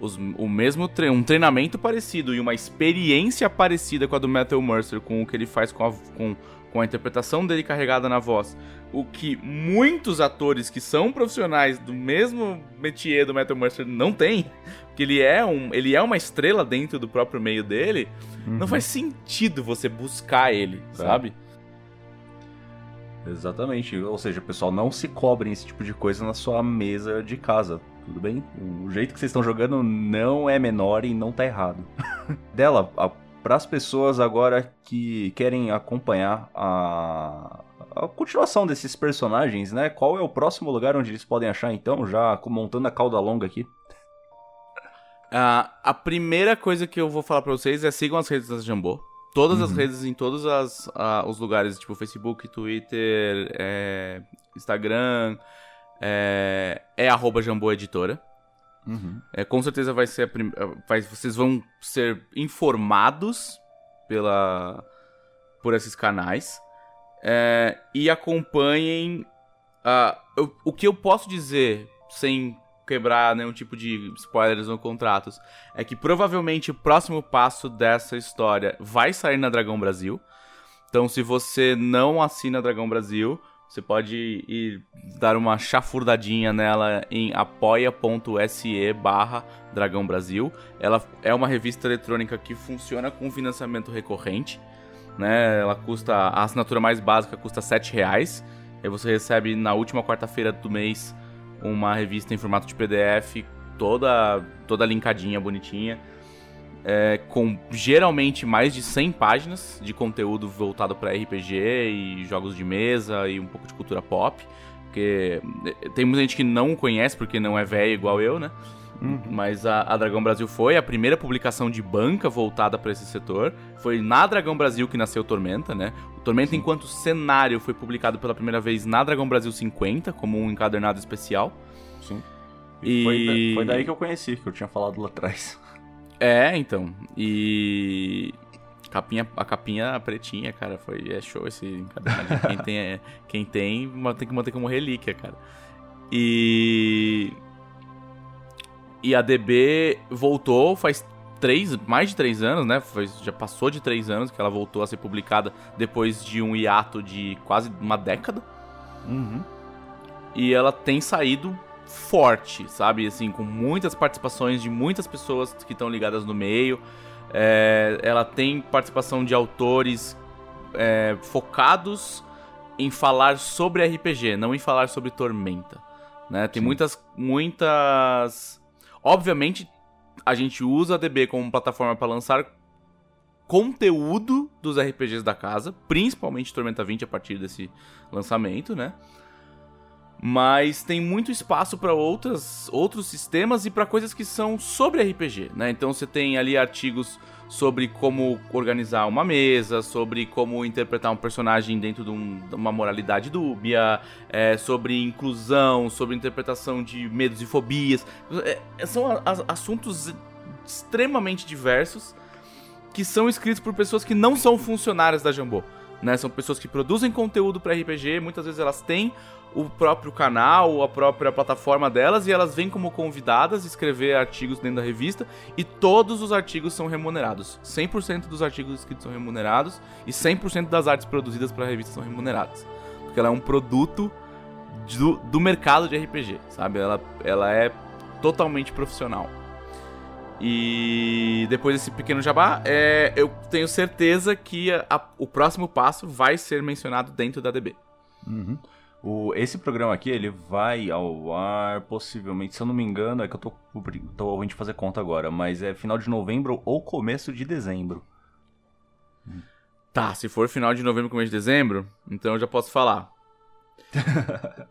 os, o mesmo tre um treinamento parecido e uma experiência parecida com a do Metal Mercer, com o que ele faz com a, com, com a interpretação dele carregada na voz, o que muitos atores que são profissionais do mesmo métier do Metal Mercer não têm, porque ele é, um, ele é uma estrela dentro do próprio meio dele, uhum. não faz sentido você buscar ele, é. Exatamente. Ou seja, pessoal, não se cobrem esse tipo de coisa na sua mesa de casa. Tudo bem? O jeito que vocês estão jogando não é menor e não tá errado. Dela, para as pessoas agora que querem acompanhar a, a continuação desses personagens, né? Qual é o próximo lugar onde eles podem achar então? Já montando a cauda longa aqui. Uh, a primeira coisa que eu vou falar para vocês é sigam as redes da Jambô. Todas uhum. as redes, em todos as, uh, os lugares, tipo Facebook, Twitter, é, Instagram, é, é arroba Jambô Editora. Uhum. É, com certeza vai ser prim... vai, vocês vão ser informados pela por esses canais é, e acompanhem uh, eu, o que eu posso dizer sem quebrar nenhum tipo de spoilers ou contratos, é que provavelmente o próximo passo dessa história vai sair na Dragão Brasil. Então, se você não assina Dragão Brasil, você pode ir dar uma chafurdadinha nela em apoia.se barra Dragão Brasil. Ela é uma revista eletrônica que funciona com financiamento recorrente. Né? Ela custa. A assinatura mais básica custa R$ reais. Aí você recebe na última quarta-feira do mês uma revista em formato de PDF, toda, toda linkadinha, bonitinha. É, com geralmente mais de 100 páginas de conteúdo voltado para RPG e jogos de mesa e um pouco de cultura pop. Porque é, tem muita gente que não conhece porque não é velho igual eu, né? Uhum. Mas a, a, Dragão Brasil foi a primeira publicação de banca voltada para esse setor. Foi na Dragão Brasil que nasceu Tormenta, né? O Tormenta, Sim. enquanto cenário, foi publicado pela primeira vez na Dragão Brasil 50, como um encadernado especial. Sim. E... Foi, da, foi daí que eu conheci, que eu tinha falado lá atrás. É, então. E. Capinha, a capinha pretinha, cara, foi é show esse encadernado. quem tem, é, quem tem, tem que manter como relíquia, cara. E e a DB voltou faz três, mais de três anos, né? Foi, já passou de três anos que ela voltou a ser publicada depois de um hiato de quase uma década. Uhum. E ela tem saído forte, sabe? Assim, com muitas participações de muitas pessoas que estão ligadas no meio. É, ela tem participação de autores é, focados em falar sobre RPG, não em falar sobre Tormenta. Né? Tem Sim. muitas, muitas Obviamente, a gente usa a DB como plataforma para lançar conteúdo dos RPGs da casa, principalmente Tormenta 20 a partir desse lançamento, né? Mas tem muito espaço para outros sistemas e para coisas que são sobre RPG, né? Então você tem ali artigos sobre como organizar uma mesa, sobre como interpretar um personagem dentro de, um, de uma moralidade dúbia, é, sobre inclusão, sobre interpretação de medos e fobias. É, são a, a, assuntos extremamente diversos que são escritos por pessoas que não são funcionárias da Jambô. Né? São pessoas que produzem conteúdo para RPG, muitas vezes elas têm o próprio canal, a própria plataforma delas e elas vêm como convidadas escrever artigos dentro da revista e todos os artigos são remunerados. 100% dos artigos escritos são remunerados e 100% das artes produzidas para a revista são remuneradas. Porque ela é um produto do, do mercado de RPG, sabe? Ela, ela é totalmente profissional. E depois desse pequeno jabá, é, eu tenho certeza que a, a, o próximo passo vai ser mencionado dentro da DB. Uhum. O, esse programa aqui, ele vai ao ar possivelmente, se eu não me engano, é que eu tô, tô a gente fazer conta agora, mas é final de novembro ou começo de dezembro. Tá, se for final de novembro, começo de dezembro, então eu já posso falar.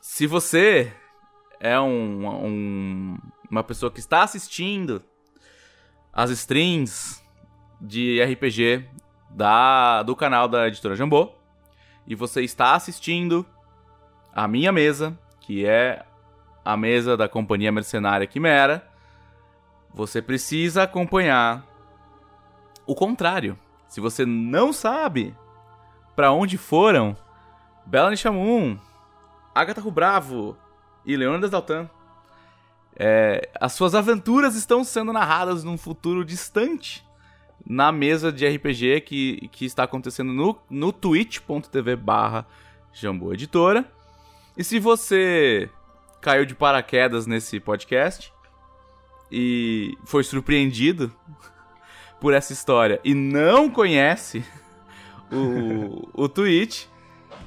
se você é um, um, uma pessoa que está assistindo as streams de RPG da, do canal da editora Jambô, e você está assistindo a minha mesa, que é a mesa da companhia mercenária Quimera, você precisa acompanhar o contrário. Se você não sabe para onde foram Bela Nishamun, Agatha Rubravo e Leônidas Daltan, É, as suas aventuras estão sendo narradas num futuro distante na mesa de RPG que, que está acontecendo no, no twitch.tv barra Editora. E se você caiu de paraquedas nesse podcast e foi surpreendido por essa história e não conhece o, o Twitch,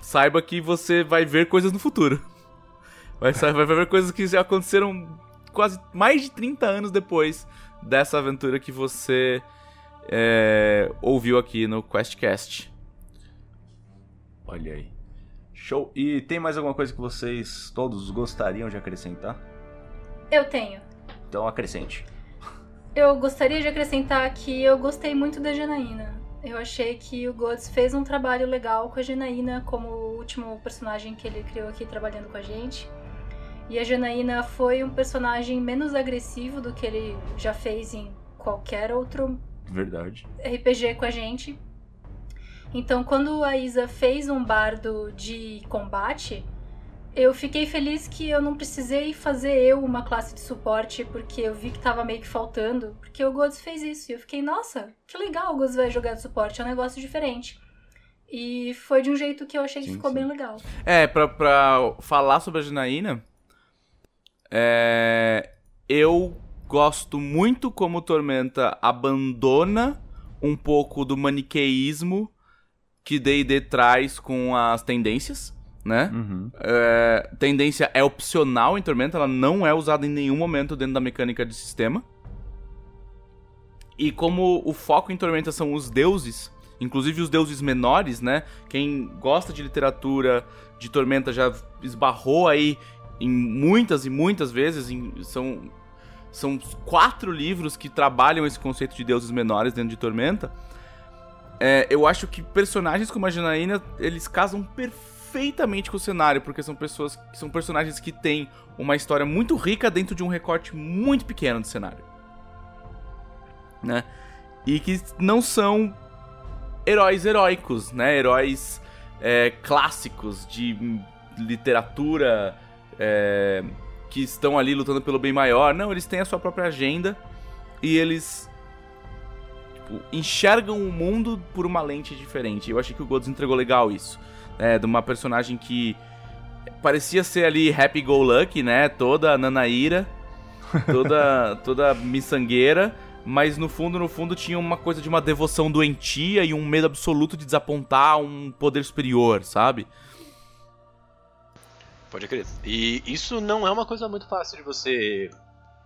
saiba que você vai ver coisas no futuro. Vai, vai ver coisas que aconteceram quase mais de 30 anos depois dessa aventura que você é, ouviu aqui no QuestCast. Olha aí. Show. E tem mais alguma coisa que vocês todos gostariam de acrescentar? Eu tenho. Então acrescente. Eu gostaria de acrescentar que eu gostei muito da Janaína. Eu achei que o Gods fez um trabalho legal com a Janaína como o último personagem que ele criou aqui trabalhando com a gente. E a Janaína foi um personagem menos agressivo do que ele já fez em qualquer outro Verdade. RPG com a gente. Então, quando a Isa fez um bardo de combate, eu fiquei feliz que eu não precisei fazer eu uma classe de suporte, porque eu vi que tava meio que faltando, porque o Gods fez isso. E eu fiquei, nossa, que legal o Gods vai jogar de suporte, é um negócio diferente. E foi de um jeito que eu achei que Sim, ficou sim. bem legal. É, pra, pra falar sobre a Janaína, é, eu gosto muito como Tormenta abandona um pouco do maniqueísmo que D&D traz com as tendências, né? Uhum. É, tendência é opcional em Tormenta, ela não é usada em nenhum momento dentro da mecânica de sistema. E como o foco em Tormenta são os deuses, inclusive os deuses menores, né? Quem gosta de literatura de Tormenta já esbarrou aí em muitas e muitas vezes. em- são, são quatro livros que trabalham esse conceito de deuses menores dentro de Tormenta. É, eu acho que personagens como a Janaína, eles casam perfeitamente com o cenário, porque são pessoas são personagens que têm uma história muito rica dentro de um recorte muito pequeno de cenário. Né? E que não são heróis heróicos, né? Heróis é, clássicos de literatura é, que estão ali lutando pelo bem maior. Não, eles têm a sua própria agenda e eles tipo, enxergam o mundo por uma lente diferente. Eu achei que o Godos entregou legal isso. né? de uma personagem que parecia ser ali happy-go-lucky, né? Toda nanaíra, toda, toda miçangueira. Mas no fundo, no fundo, tinha uma coisa de uma devoção doentia e um medo absoluto de desapontar um poder superior, sabe? Pode crer. E isso não é uma coisa muito fácil de você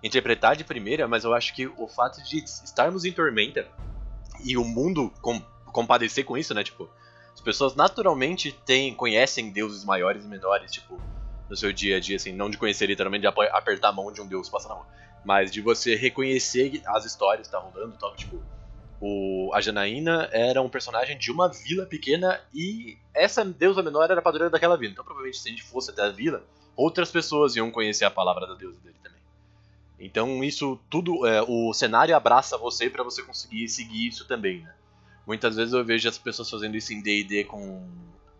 interpretar de primeira, mas eu acho que o fato de estarmos em Tormenta e o mundo com, compadecer com isso, né? Tipo, as pessoas naturalmente têm, conhecem deuses maiores e menores, tipo, no seu dia a dia, assim, não de conhecer literalmente de apertar a mão de um deus passando na rua, mas de você reconhecer as histórias que tá rolando, tal, tipo, o, a Janaína era um personagem de uma vila pequena e essa deusa menor era a padroeira daquela vila. Então, provavelmente, se a gente fosse até a vila, outras pessoas iam conhecer a palavra da deusa dele também. Então, isso tudo, é, o cenário abraça você pra você conseguir seguir isso também, né? Muitas vezes eu vejo as pessoas fazendo isso em D&D com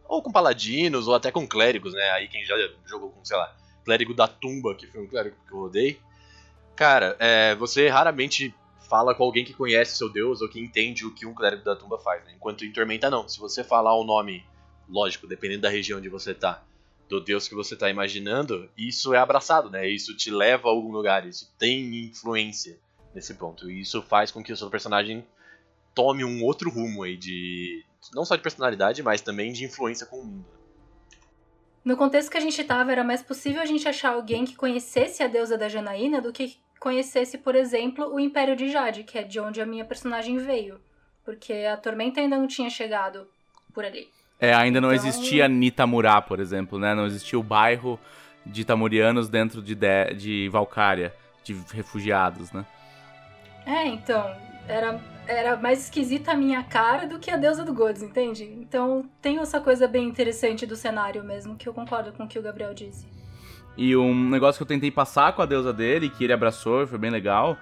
ou com paladinos ou até com clérigos, né? Aí quem já jogou com, sei lá, clérigo da tumba, que foi um clérigo que eu rodei. Cara, é, você raramente fala com alguém que conhece seu deus ou que entende o que um clérigo da tumba faz, né? Enquanto em Tormenta não. Se você falar o nome, lógico, dependendo da região onde você tá, do deus que você tá imaginando, isso é abraçado, né? Isso te leva a algum lugar, isso tem influência nesse ponto. E isso faz com que o seu personagem tome um outro rumo aí de não só de personalidade, mas também de influência com o mundo. No contexto que a gente tava, era mais possível a gente achar alguém que conhecesse a deusa da Janaína do que conhecesse, por exemplo, o Império de Jade, que é de onde a minha personagem veio. Porque a Tormenta ainda não tinha chegado por ali. É, ainda não Então- existia Nitamurá, por exemplo, né? Não existia o bairro de Tamurianos dentro de, de, de Valcária, de refugiados, né? É, então, era, era mais esquisita a minha cara do que a deusa do Gods, entende? Então tem essa coisa bem interessante do cenário mesmo, que eu concordo com o que o Gabriel disse. E um negócio que eu tentei passar com a deusa dele, que ele abraçou, foi bem legal,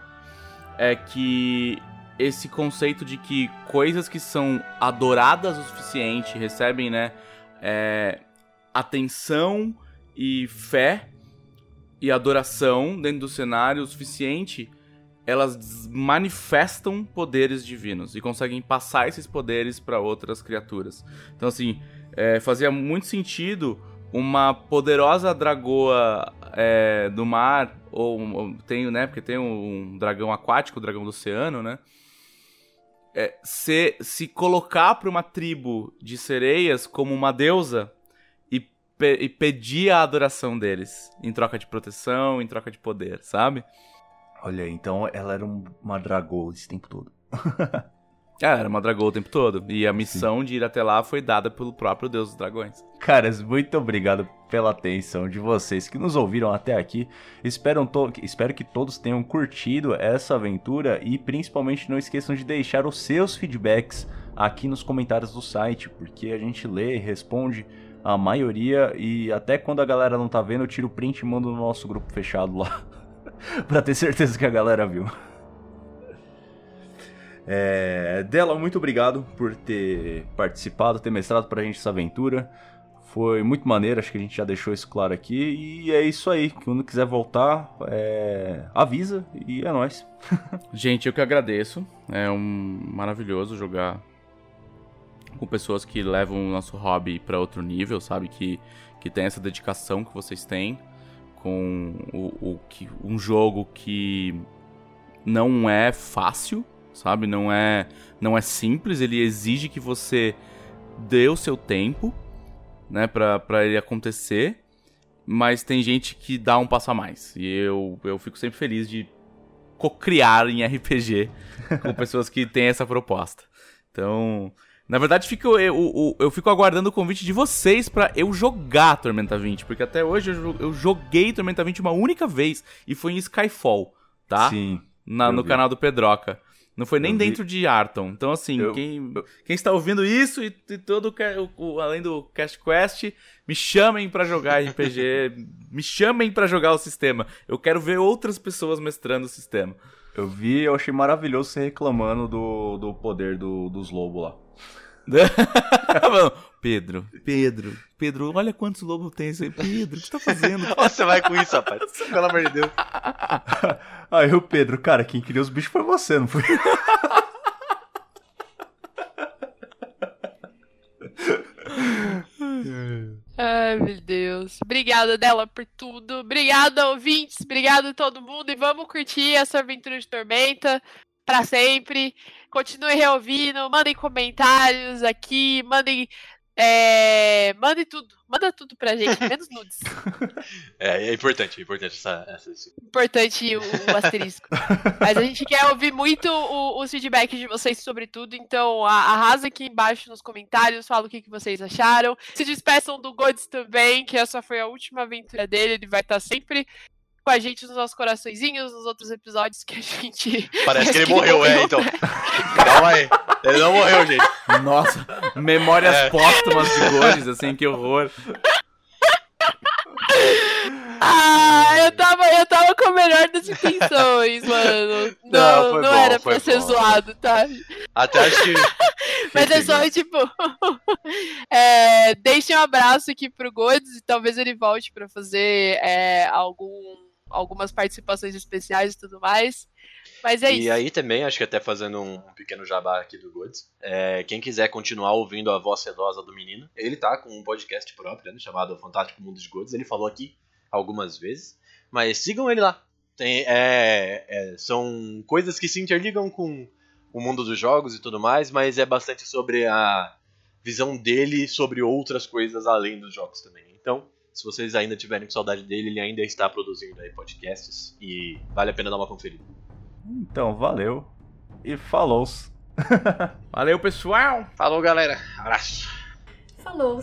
é que esse conceito de que coisas que são adoradas o suficiente, recebem, né, é, atenção e fé, e adoração dentro do cenário o suficiente, elas manifestam poderes divinos e conseguem passar esses poderes para outras criaturas. Então, assim, é, fazia muito sentido uma poderosa dragoa é, do mar, ou tem, né, porque tem um dragão aquático, o dragão do oceano, né? É, se, se colocar para uma tribo de sereias como uma deusa e, pe e pedir a adoração deles em troca de proteção, em troca de poder, sabe? Olha, então ela era uma dragoa esse tempo todo. É, era uma dragão o tempo todo. E a missão Sim. de ir até lá foi dada pelo próprio Deus dos Dragões. Caras, muito obrigado pela atenção de vocês que nos ouviram até aqui. Espero, espero que todos tenham curtido essa aventura e principalmente não esqueçam de deixar os seus feedbacks aqui nos comentários do site, porque a gente lê e responde a maioria e até quando a galera não tá vendo, eu tiro o print e mando no nosso grupo fechado lá. pra ter certeza que a galera viu. É, Dela, muito obrigado por ter participado, ter mestrado pra gente essa aventura. Foi muito maneiro, acho que a gente já deixou isso claro aqui. E é isso aí. Quando quiser voltar, é... avisa e é nóis. gente, eu que agradeço. É um maravilhoso jogar com pessoas que levam o nosso hobby para outro nível, sabe? Que, que tem essa dedicação que vocês têm com o, o que, um jogo que não é fácil, sabe? Não é, não é simples, ele exige que você dê o seu tempo, né, pra, pra ele acontecer, mas tem gente que dá um passo a mais. E eu, eu fico sempre feliz de co-criar em RPG com pessoas que têm essa proposta. Então, na verdade, fico, eu, eu, eu, fico aguardando o convite de vocês para eu jogar Tormenta 20, porque até hoje eu, eu, joguei Tormenta 20 uma única vez e foi em Skyfall, tá? Sim. Na, no vi. canal do Pedroca. Não foi nem dentro de Arton. Então, assim, eu, quem, quem está ouvindo isso e, e todo o, o, além do Cast Quest, me chamem para jogar RPG, me chamem para jogar o sistema. Eu quero ver outras pessoas mestrando o sistema. Eu vi, eu achei maravilhoso você reclamando do, do poder do, dos lobos lá. Pedro, Pedro, Pedro, olha quantos lobos tem isso aí. Pedro, o que você tá fazendo? você vai com isso, rapaz. Pelo amor de Deus. Aí o Pedro, cara, quem criou os bichos foi você, não foi? Ai, meu Deus. Obrigada, Dela, por tudo. Obrigada, ouvintes. Obrigada a todo mundo. E vamos curtir essa aventura de Tormenta para sempre. Continue reouvindo, mandem comentários aqui, mandem. É, mandem tudo, manda tudo pra gente, menos nudes. É, é importante, é importante essa, essa... Importante o, o, asterisco. Mas a gente quer ouvir muito o, os feedbacks de vocês sobre tudo, então arrasa aqui embaixo nos comentários, fala o que, que vocês acharam. Se despeçam do Gods também, que essa foi a última aventura dele, ele vai estar sempre com a gente nos nossos coraçõezinhos, nos outros episódios que a gente. Parece que ele morreu, é, então. Calma aí. Ele não morreu, gente. Nossa, memórias é. póstumas de Gones, assim, que horror. Ah, eu tava, eu tava com a melhor das intenções, mano. Não, não, não bom, era pra ser bom. zoado, tá? Até acho que. Mas é só, tipo. é, deixem um abraço aqui pro Godes e talvez ele volte pra fazer é, algum algumas participações especiais e tudo mais. Mas é e isso. E aí também, acho que até fazendo um pequeno jabá aqui do Goods, é, quem quiser continuar ouvindo a voz sedosa do menino, ele tá com um podcast próprio, né, chamado Fantástico Mundo de Goods, ele falou aqui algumas vezes, mas sigam ele lá. Tem, é, é, são coisas que se interligam com o mundo dos jogos e tudo mais, mas é bastante sobre a visão dele sobre outras coisas além dos jogos também. Então, se vocês ainda tiverem com saudade dele, ele ainda está produzindo aí podcasts e vale a pena dar uma conferida. Então, valeu e falou. valeu, pessoal. Falou, galera. Abraço. Falou.